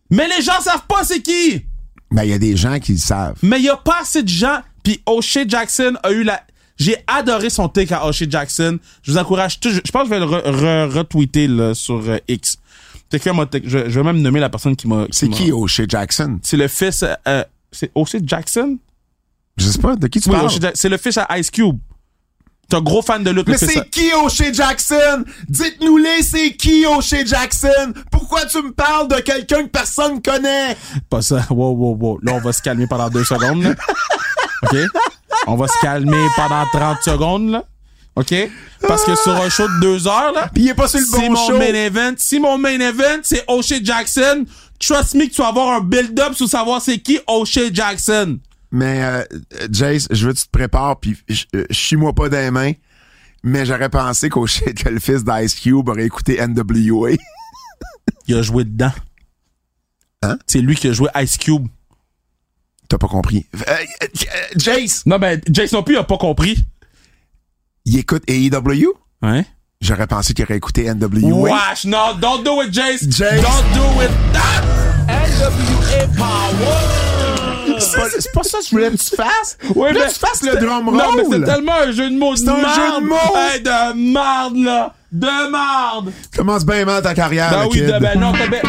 Mais les gens savent pas c'est qui! Ben, il y a des gens qui le savent. Mais il y a pas assez de gens. Puis O'Shea Jackson a eu la. J'ai adoré son take à O'Shea Jackson. Je vous encourage. tous- Je pense que je vais le re- re- retweeter là, sur euh, X. Quelqu'un m'a take- je, je vais même nommer la personne qui m'a. C'est qui, O'Shea Jackson? C'est le fils. Euh, c'est O'Shea Jackson? Je sais pas, de qui tu Oui, parles? C'est le fils à Ice Cube. T'es un gros fan de lutte. Mais c'est qui O'Shea Jackson? Dites-nous-les, c'est qui O'Shea Jackson? Pourquoi tu me parles de quelqu'un que personne connaît? Pas ça. Wow, wow, wow. Là, on va se calmer pendant deux secondes. Là. OK? On va se calmer pendant 30 secondes. Là. OK? Parce que sur un show de deux heures, là, Pis il est pas sur le si bon mon show. main event, si mon main event, c'est O'Shea Jackson, trust me que tu vas avoir un build-up sur savoir c'est qui O'Shea Jackson. Mais, euh, Jace, je veux que tu te prépares pis ch- euh, chie-moi pas des mains. Mais j'aurais pensé qu'O'Shea, que le fils d'Ice Cube aurait écouté NWA. Il a joué dedans. Hein? C'est lui qui a joué Ice Cube. T'as pas compris. Euh, euh, Jace, Non, mais Jason P a pas compris. il écoute AEW? Hein? J'aurais pensé qu'il aurait écouté NWA. Wesh, no, don't do it, Jace. Jace. Don't do it. Ah! NWA Power. C'est pas, ça que je voulais que tu fasses. Ouais, mais tu fasses le drum roll. Non, mais c'est tellement un jeu de mots de C'est un jeu de mots. Hey, de marde, là. De marde. Commence bien mal ta carrière, Ben oui, de, ben non, t'as ben...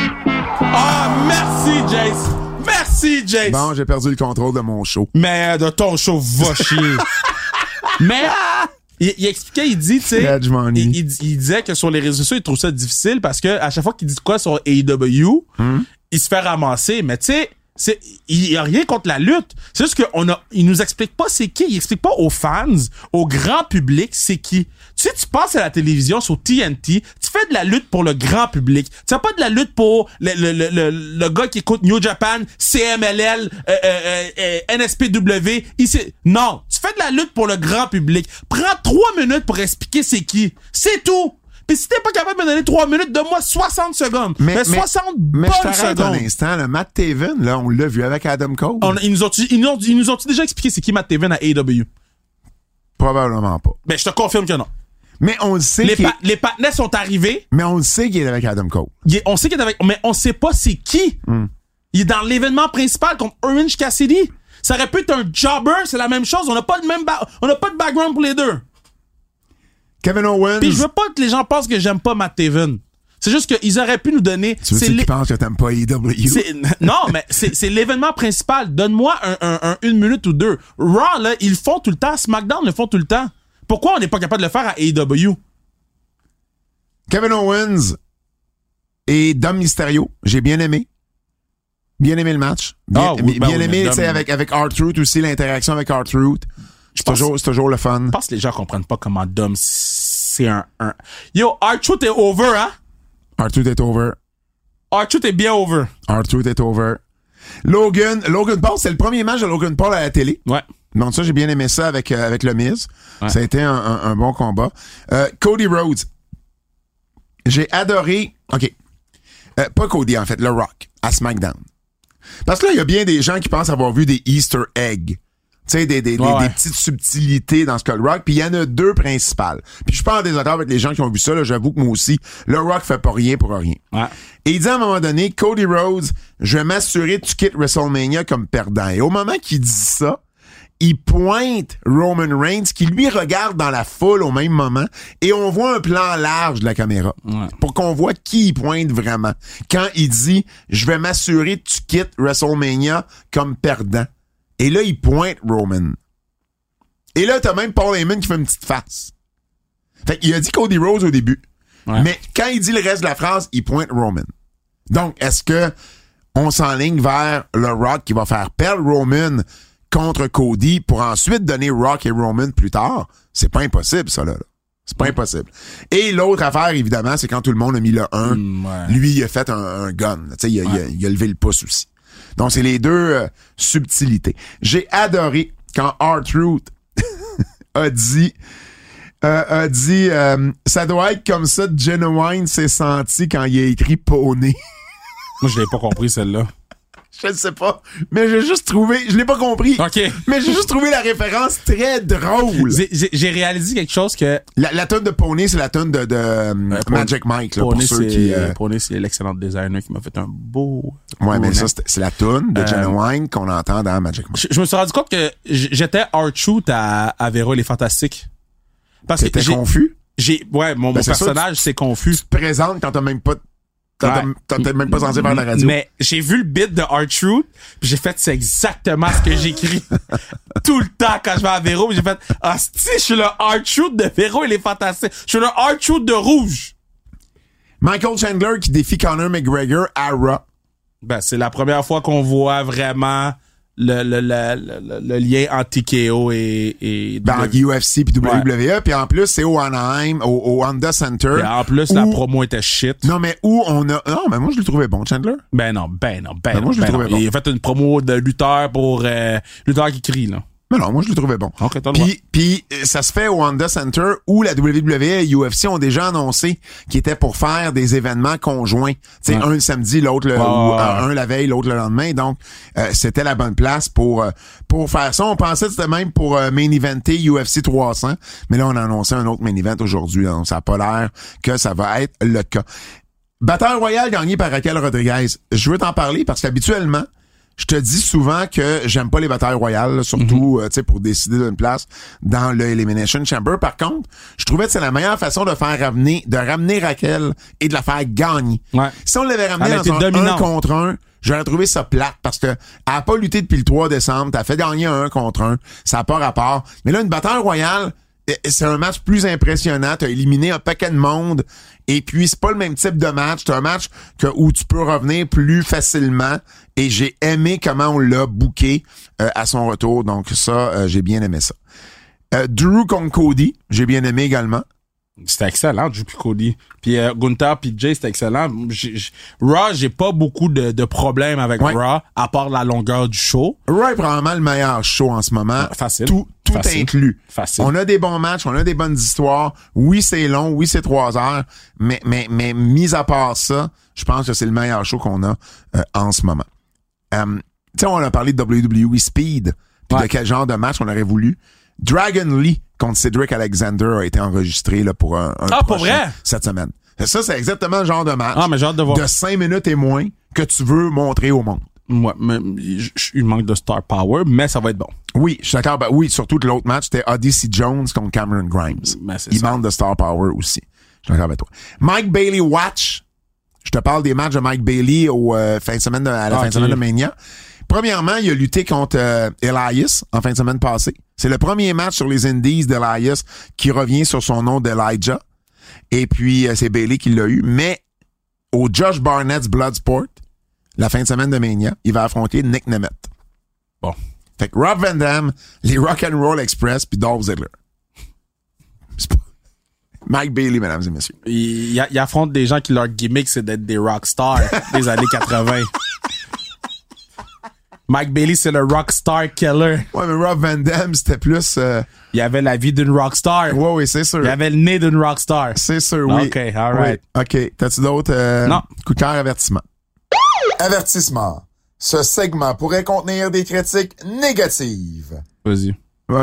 Ah, merci, Jace. Merci, Jace. Bon, j'ai perdu le contrôle de mon show. Mais euh, de ton show, va chier. Mais il, il expliquait, il dit, tu sais, il- il disait que sur les réseaux sociaux, il trouve ça difficile parce que à chaque fois qu'il dit quoi sur AEW, Hmm? il se fait ramasser. Mais tu sais, c'est il y a rien contre la lutte. C'est juste qu'on a il nous explique pas c'est qui, il explique pas aux fans, au grand public c'est qui. Tu sais tu passes à la télévision sur TNT, tu fais de la lutte pour le grand public. Tu fais pas de la lutte pour le le le, le, le gars qui écoute New Japan, CMLL, euh, euh, euh, NSPW. Non, tu fais de la lutte pour le grand public. Prends trois minutes pour expliquer c'est qui. C'est tout. Puis si t'es pas capable de me donner 3 minutes, donne-moi 60 secondes. Mais, 60 mais bonnes je t'arrête un secondes. instant. Le Matt Taven, là, on l'a vu avec Adam Cole. On- ils nous ont ils nous ont, ils nous ont déjà expliqué c'est qui Matt Taven à AEW. Probablement pas. Ben je te confirme que non. Mais on le sait Les, pa- les partenaires sont arrivés. mais on le sait qu'il est avec Adam Cole. Il est- on sait qu'il est avec, mais on sait pas c'est qui. Hmm. Il est dans l'événement principal contre Orange Cassidy. Ça aurait pu être un jobber, c'est la même chose. On n'a pas le même, on n'a pas de background pour les deux. Kevin Owens. Puis je veux pas que les gens pensent que j'aime pas Matt Taven. C'est juste qu'ils auraient pu nous donner. tu veux les- qui pensent que t'aimes pas AEW? C'est- non, mais c'est l'événement principal. Donne-moi un, un- un- une minute ou deux. Raw, là, ils le font tout le temps. SmackDown le font tout le temps. Pourquoi on n'est pas capable de le faire à AEW? Kevin Owens et Dom Mysterio, j'ai bien aimé. Bien aimé le match. Bien, Ah oui, ben bien oui, aimé, tu sais, avec, avec R-Truth aussi, l'interaction avec R-Truth. C'est toujours, le fun. Je pense que les gens comprennent pas comment Dom, c'est un, un... Yo, R-Truth est over, hein? R-Truth est over. R-Truth est bien over. R-Truth est over. Logan, Logan Paul, c'est le premier match de Logan Paul à la télé. Ouais. Donc ça, j'ai bien aimé ça avec, euh, avec le Miz. Ouais. Ça a été un, un- un bon combat. Euh, Cody Rhodes. J'ai adoré... OK. Euh, pas Cody, en fait, le Rock, à SmackDown. Parce que là, il y a bien des gens qui pensent avoir vu des Easter eggs. Tu sais, des, des, des- Ouais, des petites subtilités dans Skull Rock. Puis il y en a deux principales. Puis je pas en désaccord avec les gens qui ont vu ça. là. J'avoue que moi aussi, le Rock fait pas rien pour rien. Ouais. Et il dit à un moment donné, Cody Rhodes, je vais m'assurer que tu quittes WrestleMania comme perdant. Et au moment qu'il dit ça, il pointe Roman Reigns qui lui regarde dans la foule au même moment et on voit un plan large de la caméra Ouais. pour qu'on voit qui il pointe vraiment. Quand il dit je vais m'assurer que tu quittes WrestleMania comme perdant. Et là il pointe Roman. Et là t'as même Paul Heyman qui fait une petite face. Fait qu'il a dit Cody Rhodes au début. Ouais. Mais quand il dit le reste de la phrase, il pointe Roman. Donc, est-ce que on s'enligne vers le Rock qui va faire perdre Roman contre Cody pour ensuite donner Rock et Roman plus tard? C'est pas impossible, ça, là. C'est pas impossible. Et l'autre affaire, évidemment, c'est quand tout le monde a mis le 1, Mm, ouais. lui, il a fait un, un gun. là. Tu sais, Il, a- il a- il a levé le pouce aussi. Donc, c'est les deux euh, subtilités. J'ai adoré quand R-Truth a dit euh, a dit euh, ça doit être comme ça Genuine s'est senti quand il a écrit Poney. Moi, je l'ai pas compris, celle-là. Je ne sais pas, mais j'ai juste trouvé, je l'ai pas compris. OK. Mais j'ai juste trouvé la référence très drôle. J'ai- réalisé quelque chose que La, la tonne de Poney, c'est la tonne de, de euh, Magic Mike là, pour Pony, ceux c'est qui euh, Pony, c'est l'excellent designer qui m'a fait un beau. Ouais, mais ça c'est la tonne de Euh, Genuine qu'on entend dans Magic Mike. je, je me suis rendu compte que j'étais R-Truth à, à Véro les Fantastiques. Parce que T'étais confus? j'ai ouais mon, Ben, mon personnage c'est confus. Tu te présentes quand t'as même pas t'as Ouais. même pas censé faire la radio. Mais j'ai vu le bit de R-Truth, puis j'ai fait c'est exactement ce que j'écris tout le temps quand je vais à Véro. J'ai fait ah si je suis le R-Truth de Véro il est fantastique. Je suis le R-Truth de rouge. Michael Chandler qui défie Conor McGregor à Raw. Ben c'est la première fois qu'on voit vraiment le, le, le, le, le lien entre TKO et, et Ben, UFC puis WWE, puis en plus c'est au Anaheim, au, au Honda Center. Et en plus, la promo était shit. Non, mais où on a. Non, mais moi, je le trouvais bon, Chandler. Ben non, ben non, ben, Ben, non. moi, je le ben trouvais non. bon. Il a fait une promo de lutteur pour euh, lutteur qui crie, là. Mais non, moi, je le trouvais bon. Ok, t'as le droit. Puis, puis euh, ça se fait au Honda Center où la WWE et UFC ont déjà annoncé qu'ils étaient pour faire des événements conjoints. Tu sais, Ouais. un le samedi, l'autre le, ou, euh, un la veille, l'autre le lendemain. Donc, euh, c'était la bonne place pour euh, pour faire ça. On pensait que c'était même pour euh, main eventer UFC 300, mais là, on a annoncé un autre main event aujourd'hui. Donc, ça a pas l'air que ça va être le cas. Batteur royal gagné par Raquel Rodriguez. Je veux t'en parler parce qu'habituellement, je te dis souvent que j'aime pas les batailles royales, là, surtout euh, tu sais pour décider d'une place dans le Elimination Chamber. Par contre, je trouvais que c'est la meilleure façon de faire ramener, de ramener Raquel et de la faire gagner. Ouais. Si on l'avait ramené Elle a dans un 1 dominante. contre 1, j'aurais trouvé ça plate parce que elle a pas lutté depuis le 3 décembre, t'as fait gagner un 1 contre 1, ça a pas rapport. Mais là, une bataille royale, c'est un match plus impressionnant. T'as éliminé un paquet de monde. Et puis, c'est pas le même type de match. C'est un match où tu peux revenir plus facilement. Et j'ai aimé comment on l'a booké euh, à son retour. Donc, ça, euh, j'ai bien aimé ça. Euh, Drew contre Cody, j'ai bien aimé également. C'était excellent, puis Cody. Puis euh, Gunther puis Jay, c'était excellent. J'ai- j'ai- Raw, j'ai pas beaucoup de, de problèmes avec Ouais. Raw, à part la longueur du show. Raw est probablement le meilleur show en ce moment. Facile. Tout, tout Facile. inclus. Facile. On a des bons matchs, on a des bonnes histoires. Oui, c'est long, oui, c'est trois heures, mais, mais, mais mis à part ça, je pense que c'est le meilleur show qu'on a euh, en ce moment. Euh, tu sais, on a parlé de WWE Speed, puis Ouais. de quel genre de match on aurait voulu. Dragon Lee contre Cedric Alexander a été enregistré là, pour un, un Ah, pour vrai? cette semaine. Ça, c'est exactement le genre de match Ah, mais j'ai hâte de voir. de cinq minutes et moins que tu veux montrer au monde. Ouais, j- il manque de star power, mais ça va être bon. Oui, je suis d'accord. Ben oui, surtout que l'autre match, c'était Odyssey Jones contre Cameron Grimes. Ben, Il ça. manque de star power aussi. Je suis d'accord avec toi. Mike Bailey Watch. Je te parle des matchs de Mike Bailey au euh, fin de semaine de- à la Ah, fin de semaine de Mania. Premièrement, il a lutté contre euh, Elias en fin de semaine passée. C'est le premier match sur les Indies d'Elias qui revient sur son nom d'Elijah. Et puis, euh, c'est Bailey qui l'a eu. Mais au Josh Barnett's Bloodsport, la fin de semaine de Mania, il va affronter Nick Nemeth. Bon. Fait que Rob Van Damme, les Rock and Roll Express, puis Dolph Ziggler. Pas- Mike Bailey, mesdames et messieurs. Il, il, il affronte des gens qui leur gimmick, c'est d'être des rock stars des années 80. Mike Bailey, c'est le rock star killer. Ouais, mais Rob Van Damme, c'était plus... euh, Il avait la vie d'une rock star. Ouais, oui, c'est sûr. Il avait le nez d'une rock star. C'est sûr, oui. OK, all right. Oui. OK. T'as-tu d'autres... euh, Non. Coup de cœur, avertissement? Avertissement. Ce segment pourrait contenir des critiques négatives. Vas-y.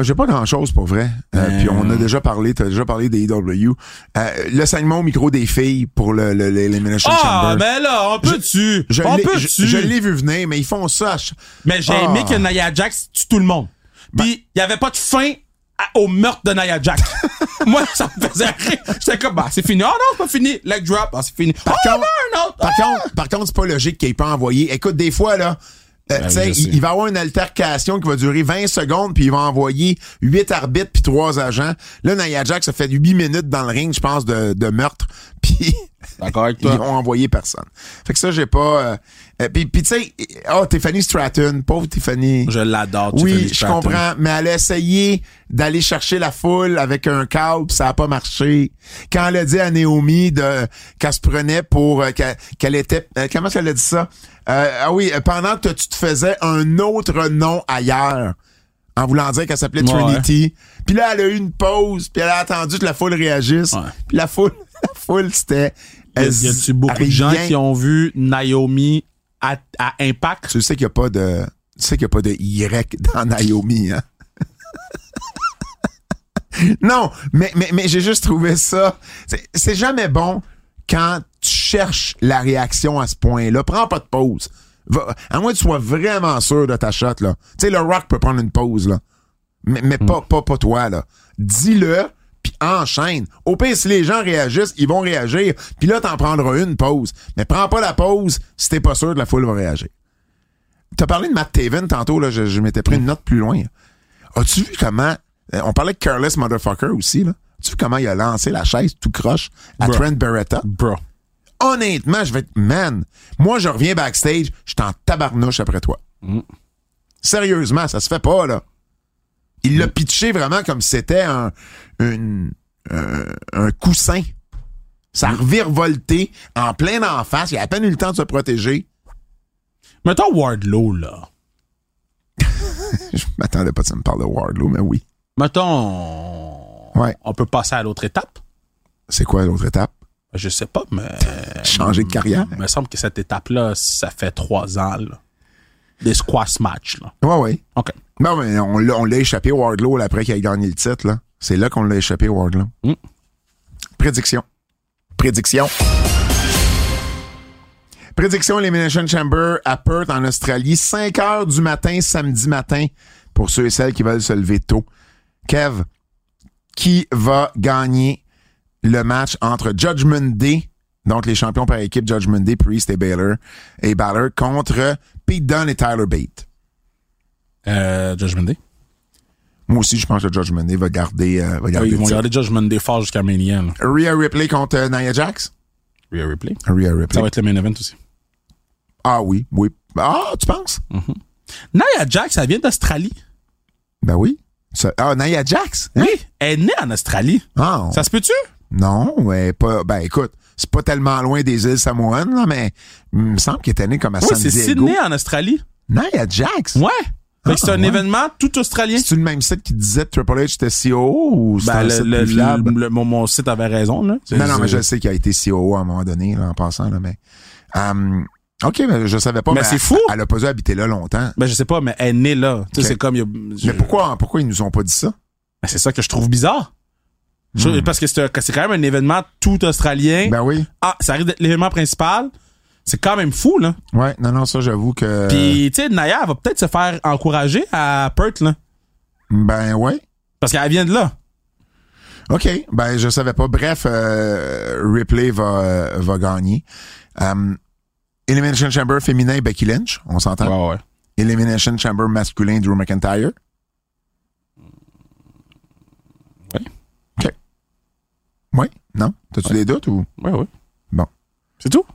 J'ai pas grand-chose pour vrai. Euh, Euh. Puis on a déjà parlé, t'as déjà parlé des EW. Euh, le segment au micro des filles pour le, le, l'Elimination Ah, Chamber. mais là, on peut-tu? Je on peut-tu? je, je l'ai vu venir, mais ils font ça. Mais j'ai Ah. aimé que Nia Jax tue tout le monde. Puis il y avait pas de fin à- au meurtre de Nia Jax. Moi, ça me faisait rire. J'étais comme, bah, c'est fini. Oh non, c'est pas fini. Leg drop. Ah, c'est fini. Par oh, contre- non, autre. Par Ah! contre, par contre, c'est pas logique qu'il ait pas envoyé. Écoute, des fois, là, euh, tu sais, je sais. il, il va y avoir une altercation qui va durer 20 secondes, puis il va envoyer 8 arbitres puis 3 agents. Là, Nia Jax a fait 8 minutes dans le ring, je pense, de, de meurtre, puis D'accord avec ils toi. ont envoyé personne. Fait que ça, j'ai pas... euh, euh, puis, tu sais, oh, Tiffany Stratton, pauvre Tiffany. Je l'adore. Oui, je comprends, mais elle a essayé d'aller chercher la foule avec un câble, pis ça a pas marché. Quand elle a dit à Naomi de qu'elle se prenait pour euh, qu'elle était euh, comment elle a dit ça? Euh, Ah oui, pendant que tu te faisais un autre nom ailleurs. En voulant dire qu'elle s'appelait Ouais. Trinity. Puis là, elle a eu une pause, puis elle a attendu que la foule réagisse. Puis la foule, foule, c'était... Y a-tu beaucoup de gens qui ont vu Naomi à, à Impact? Tu sais qu'il n'y a pas de. Tu sais qu'il n'y a pas de Y dans Naomi, hein? non, mais, mais, mais j'ai juste trouvé ça. C'est- C'est jamais bon quand tu cherches la réaction à ce point-là. Prends pas de pause. Va- à moins que tu sois vraiment sûr de ta shot, là. Tu sais, le rock peut prendre une pause, là. Mais, mais pas, pas, pas toi, là. Dis-le, enchaîne. Au pire, si les gens réagissent, ils vont réagir. Puis là, t'en prendras une pause. Mais prends pas la pause si t'es pas sûr que la foule va réagir. T'as parlé de Matt Taven tantôt, là, je, je m'étais pris une note plus loin. As-tu vu comment. euh, on parlait de Careless Motherfucker aussi, là. As-tu vu comment il a lancé la chaise tout croche à Bro. Trent Beretta? Bro. Honnêtement, je vais être. Man, moi, je reviens backstage, je suis en tabarnouche après toi. Sérieusement, ça se fait pas, là. Il l'a pitché vraiment comme si c'était un, une- un, un coussin. Ça a revirevolté en plein en face. Il a à peine eu le temps de se protéger. Mettons Wardlow, là. Je m'attendais pas que ça me parle de Wardlow, mais oui. Mettons, Ouais. on peut passer à l'autre étape. C'est quoi l'autre étape? Je sais pas, mais Changer de carrière? il me semble que cette étape-là, ça fait trois ans, là. Des squash matchs, là. Ouais, ouais. OK. Non, mais on l'a, on l'a échappé Wardlow là, après qu'il ait gagné le titre. Là. C'est là qu'on l'a échappé Wardlow. Mm. Prédiction. Prédiction. Prédiction Elimination Chamber à Perth en Australie. 5 heures du matin, samedi matin, pour ceux et celles qui veulent se lever tôt. Kev, qui va gagner le match entre Judgment Day, donc les champions par équipe Judgment Day, Priest et Baylor, et Balor, contre Pete Dunne et Tyler Bate? Euh, Judgment Day. Moi aussi, je pense que Judgment Day va garder, euh, va garder Ils le vont garder Judgment Day fort jusqu'à Mania. là. Rhea Ripley contre euh, Nia Jax? Rhea Ripley. Rhea Ça Ripley. va être le main event aussi. Ah oui, oui. Ah, tu penses? Nia Jax, ça vient d'Australie. Ben oui. Ça- ah, Nia Jax? Hein? Oui. Elle est née en Australie. Ah, Ça se peut-tu? non, ouais, pas. Ben écoute, c'est pas tellement loin des îles Samoan, là, mais il me semble qu'elle était née comme à San c'est Diego. Sydney en Australie. Nia Jax? Ouais. Fait que c'est Ah, un ouais. événement tout australien. C'est-tu le même site qui disait Triple H était CEO ou c'est Ben, un le, site le- le- mon, mon site avait raison, là. Non, non, mais je C'est- sais qu'il a été CEO à un moment donné, là, en passant, là, mais. Hum, OK, mais je savais pas. Mais c'est fou. Elle a pas dû habiter là longtemps. Ben, je sais pas, mais elle est née là. Tu sais, c'est comme, il y a- je- Mais pourquoi, pourquoi ils nous ont pas dit ça? Ben, c'est ça que je trouve bizarre. Hmm. Parce que c'est quand même un événement tout australien. Ben oui. Ah, ça arrive d'être l'événement principal. C'est quand même fou, là. Ouais, non, non, ça, j'avoue que. Puis, tu sais, Naya elle va peut-être se faire encourager à Perth, là. Ben ouais. Parce qu'elle vient de là. OK. Ben, je savais pas. Bref, euh, Ripley va, euh, va gagner. Um, Elimination Chamber féminin, Becky Lynch. On s'entend? Ouais, ouais. Elimination Chamber masculin, Drew McIntyre. Oui. OK. Oui? Non? T'as-tu des doutes ou? Ouais, ouais. Bon. C'est tout?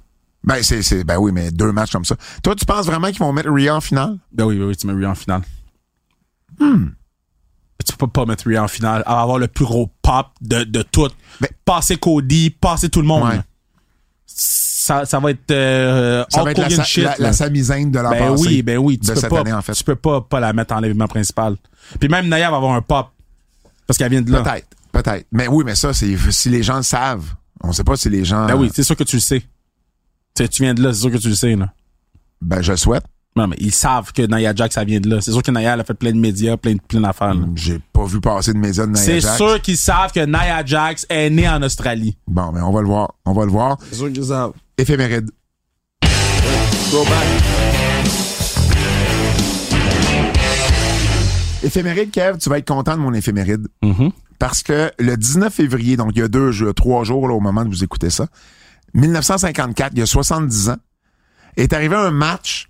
Ben, c'est, ben oui, mais deux matchs comme ça. Toi, tu penses vraiment qu'ils vont mettre Rhea en finale? Ben oui, ben oui, tu mets Rhea en finale. Hmm. Tu peux pas mettre Rhea en finale. Elle va avoir le plus gros pop de, de tout. Ben- passer Cody, passer tout le monde. Ouais. Ça, ça va être euh, Ça va être la, shit, la, la de la Ben oui, ben oui. Tu de peux cette pas, année, en fait. Tu peux pas, pas la mettre en l'événement principal. Puis même Naya va avoir un pop. Parce qu'elle vient de là. Peut-être, peut-être. Mais oui, mais ça, c'est si les gens le savent. On sait pas si les gens. Ben oui, c'est sûr que tu le sais. Tu viens de là, c'est sûr que tu le sais, là. Ben, je le souhaite. Non, mais ils savent que Naya Jax, ça vient de là. C'est sûr que Naya, elle a fait plein de médias, plein, de- plein d'affaires, là. J'ai pas vu passer de médias de Nia C'est Jax. sûr qu'ils savent que Nia Jax est née en Australie. Bon, mais on va le voir. On va le voir. C'est sûr qu'ils savent. Éphéméride. Éphéméride, Kev, tu vas être content de mon éphéméride. Mhm. Parce que le 19 février, donc il y a deux trois jours là, au moment de vous écoutez ça, 1954, il y a 70 ans, est arrivé un match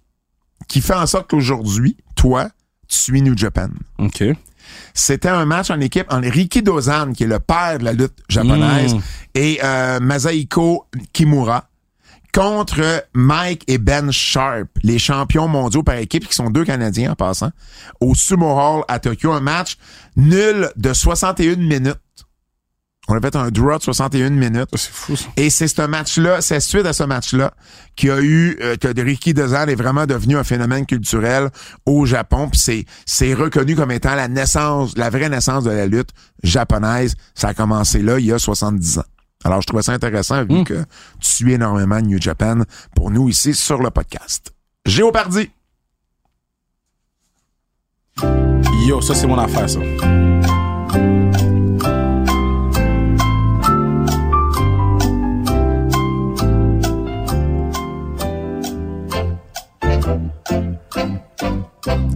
qui fait en sorte qu'aujourd'hui, toi, tu suis New Japan. OK. C'était un match en équipe entre Riki Dozan, qui est le père de la lutte japonaise, Mm. et euh, Masahiko Kimura contre Mike et Ben Sharp, les champions mondiaux par équipe, qui sont deux Canadiens en passant, au Sumo Hall à Tokyo. Un match nul de 61 minutes. On a fait un draw de 61 minutes. C'est fou, ça. Et c'est ce match-là, c'est suite à ce match-là qui a eu euh, que Ricky Dozan est vraiment devenu un phénomène culturel au Japon. Puis c'est c'est reconnu comme étant la naissance, la vraie naissance de la lutte japonaise. Ça a commencé là il y a 70 ans. Alors je trouvais ça intéressant vu que tu suis énormément New Japan pour nous ici sur le podcast. Géopardy. Yo, ça, c'est mon affaire, ça.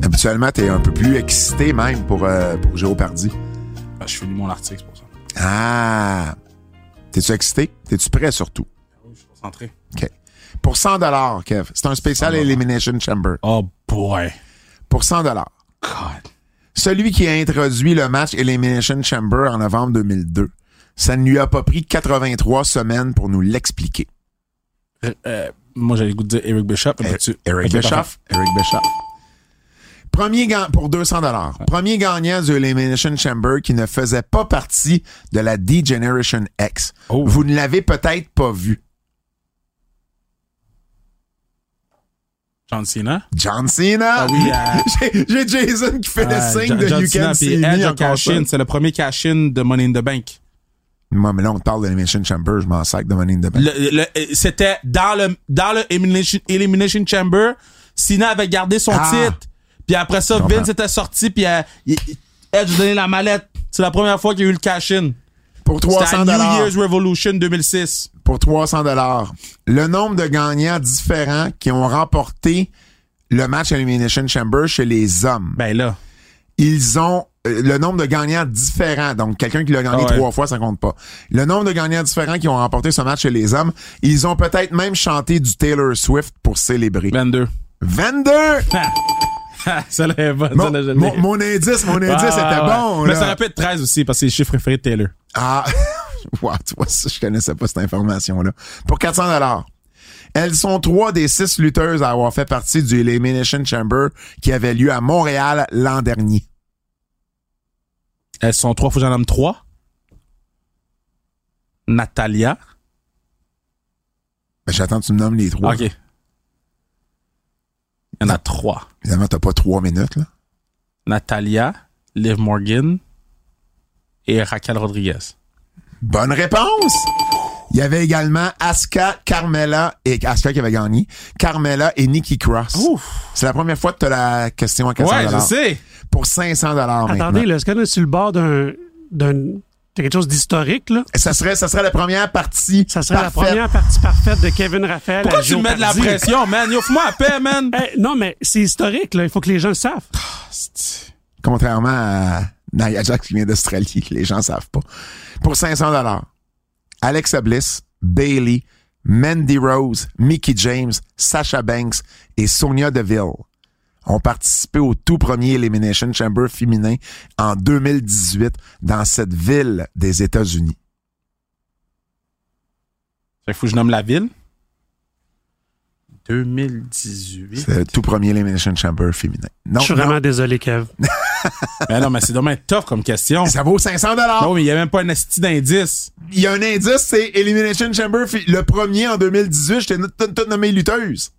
Habituellement, t'es un peu plus excité même pour, euh, pour Géopardy. Ah, je finis mon article, c'est pour ça. Ah! T'es-tu excité? T'es-tu prêt surtout? Je suis concentré. OK. Pour 100 dollars, Kev. C'est un spécial Elimination Chamber. Oh, boy. Pour 100 dollars. God. Celui qui a introduit le match Elimination Chamber en novembre 2002. Ça ne lui a pas pris 83 semaines pour nous l'expliquer. Euh, euh, moi, j'avais le goût de dire Eric mais tu- Eric Ok, Bischoff. Eric Bischoff. Premier gagnant pour 200 dollars. Premier gagnant du Elimination Chamber qui ne faisait pas partie de la D-Generation X. Oh. Vous ne l'avez peut-être pas vu. John Cena? John Cena. Ah oui, euh, J'ai Jason qui fait le euh, signe de John You Cena, Can See Me. C'est le premier cash-in de Money in the Bank. Moi, mais là, on parle de l'Elimination Chamber, je m'en sac de Money in the Bank. Euh, C'était dans le, dans le Elimination, Elimination Chamber. Cena avait gardé son Ah. titre. Puis après ça. Vince était sorti. Puis euh, il- Edge a donné la mallette. C'est la première fois qu'il y a eu le cash-in. Pour C'était 300 à New. Year's Revolution 2006. Pour 300 dollars. Le nombre de gagnants différents qui ont remporté le match Elimination Chamber chez les hommes. Ben là. Ils ont euh, le nombre de gagnants différents. Donc, quelqu'un qui l'a gagné Ah ouais. trois fois, ça compte pas. Le nombre de gagnants différents qui ont remporté ce match chez les hommes, ils ont peut-être même chanté du Taylor Swift pour célébrer. 22. 22! ça bonne, Mon, ça indice, mon indice Ah, était ouais. bon. Mais ça aurait pu être 13 aussi, parce que c'est le chiffre préféré de Taylor. Ah, wow, tu vois, ça, je connaissais pas cette information-là. Pour 400 dollars. Elles sont trois des six lutteuses à avoir fait partie du Elimination Chamber qui avait lieu à Montréal l'an dernier. Elles sont trois, faut que j'en nomme trois. Natalia. Ben, j'attends que tu me nommes les trois. OK. Il y en a trois. Évidemment, t'as pas trois minutes, là. Natalia, Liv Morgan et Raquel Rodriguez. Bonne réponse! Il y avait également Asuka, Carmela et Asuka qui avait gagné. Carmela et Nikki Cross. C'est la première fois que tu as la question à 400 Ouais, je sais. Pour 500 dollars Attendez, là, est-ce qu'on est sur le bord d'un. d'un de quelque chose d'historique, là? Ça serait, ça serait la première partie. Ça serait la parfaite. première partie parfaite de Kevin Raphaël. Pourquoi à tu me mets de la pression, man? Yo, fais-moi la paix, man. Non, mais c'est historique, là. Il faut que les gens le savent. Contrairement à Nia Jax qui vient d'Australie, que les gens savent pas. Pour 500 dollars, Alexa Bliss, Bailey, Mandy Rose, Mickey James, Sasha Banks et Sonia Deville ont participé au tout premier Elimination Chamber féminin en 2018 dans cette ville des États-Unis. Fait qu'il faut que je nomme la ville? 2018. C'est le tout premier Elimination Chamber féminin. Non, Je suis non, vraiment désolé, Kev. Mais non, mais c'est dommage tough comme question. ça vaut 500 dollars. Non, mais il n'y a même pas un esti d'indice. Il y a un indice, c'est Elimination Chamber, le premier en 2018, j'étais tout, tout nommé lutteuse.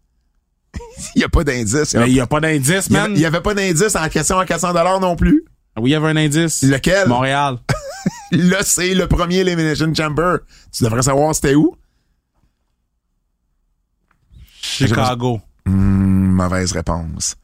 Il n'y a pas d'indice. Mais il n'y a pas d'indice, man. il y avait pas d'indice en question à 400 dollars non plus. Oui, il y avait un indice. Lequel? Montréal. Là, c'est le premier Elimination Chamber. Tu devrais savoir c'était où? Chicago. Hmm, mauvaise réponse.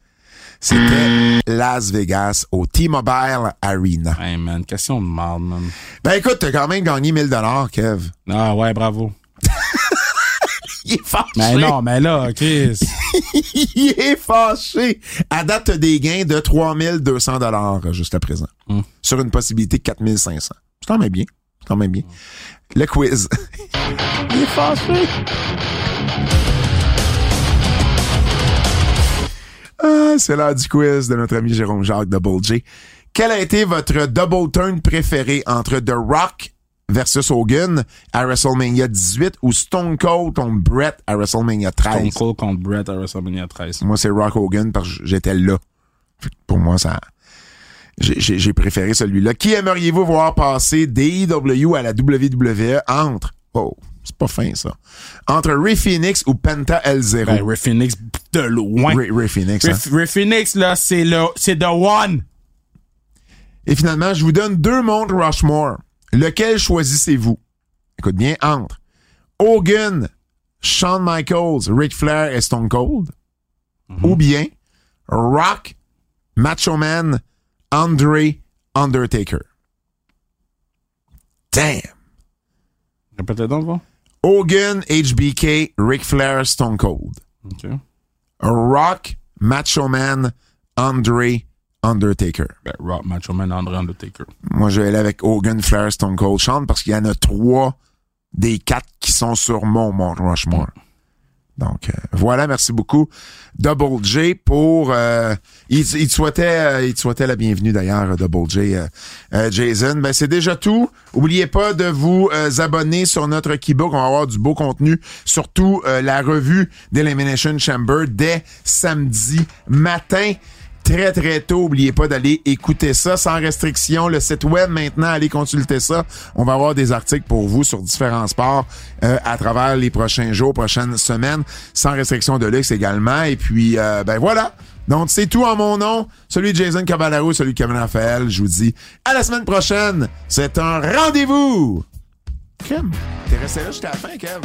C'était Las Vegas au T-Mobile Arena. Hey, man, question de merde, man. Ben écoute, t'as quand même gagné 1000 dollars, Kev. Ah, ouais, bravo. Il est fâché. Mais non, mais là, Chris. Il est fâché. À date, des gains de 3200 dollars jusqu'à présent. Hmm. Sur une possibilité de 4500. C'est quand même bien. C'est quand même bien. Le quiz. Il est fâché. Ah, c'est l'heure du quiz de notre ami Jérôme Jacques Double J. Quel a été votre double turn préféré entre The Rock versus Hogan à WrestleMania 18 ou Stone Cold contre Brett à WrestleMania 13? Stone Cold contre Brett à WrestleMania 13. Moi, c'est Rock Hogan parce que j'étais là. Pour moi, ça. j'ai- préféré celui-là. Qui aimeriez-vous voir passer d'AEW à la WWE entre. Oh, c'est pas fin, ça. Entre Ray Phoenix ou Penta El Zero? Ben, Ray Phoenix, de loin. Ray, Ray Phoenix. hein? Ray, Ray Phoenix, là, c'est le, c'est the one. Et finalement, je vous donne deux montres Rushmore. Lequel choisissez-vous? Écoute bien, entre Hogan, Shawn Michaels, Ric Flair et Stone Cold, ou bien Rock, Macho Man, Andre, Undertaker. Damn! Répétez donc, bon. Hogan, HBK, Ric Flair, Stone Cold. OK. Rock, Macho Man, Andre, Undertaker. Ben, Rock, Macho Man, André Undertaker. Moi, je vais aller avec Hogan, Flair, Stone Cold, Shawn parce qu'il y en a trois des quatre qui sont sur mon Mount Rushmore. Donc, euh, voilà, merci beaucoup. Double J pour... euh, il, il te souhaitait, euh, il te souhaitait la bienvenue d'ailleurs, Double J, euh, euh, Jason. Ben, c'est déjà tout. Oubliez pas de vous euh, abonner sur notre Keybook. On va avoir du beau contenu. Surtout euh, la revue d'Elimination Chamber dès samedi matin très très tôt. Oubliez pas d'aller écouter ça sans restriction. Le site web maintenant, allez consulter ça. On va avoir des articles pour vous sur différents sports euh, à travers les prochains jours, prochaines semaines, sans restriction de luxe également. Et puis euh, ben voilà. Donc c'est tout en mon nom, celui de Jason Caballero, celui de Kevin Raphaël. Je vous dis à la semaine prochaine. C'est un rendez-vous. Kev, t'es resté là jusqu'à la fin, Kev.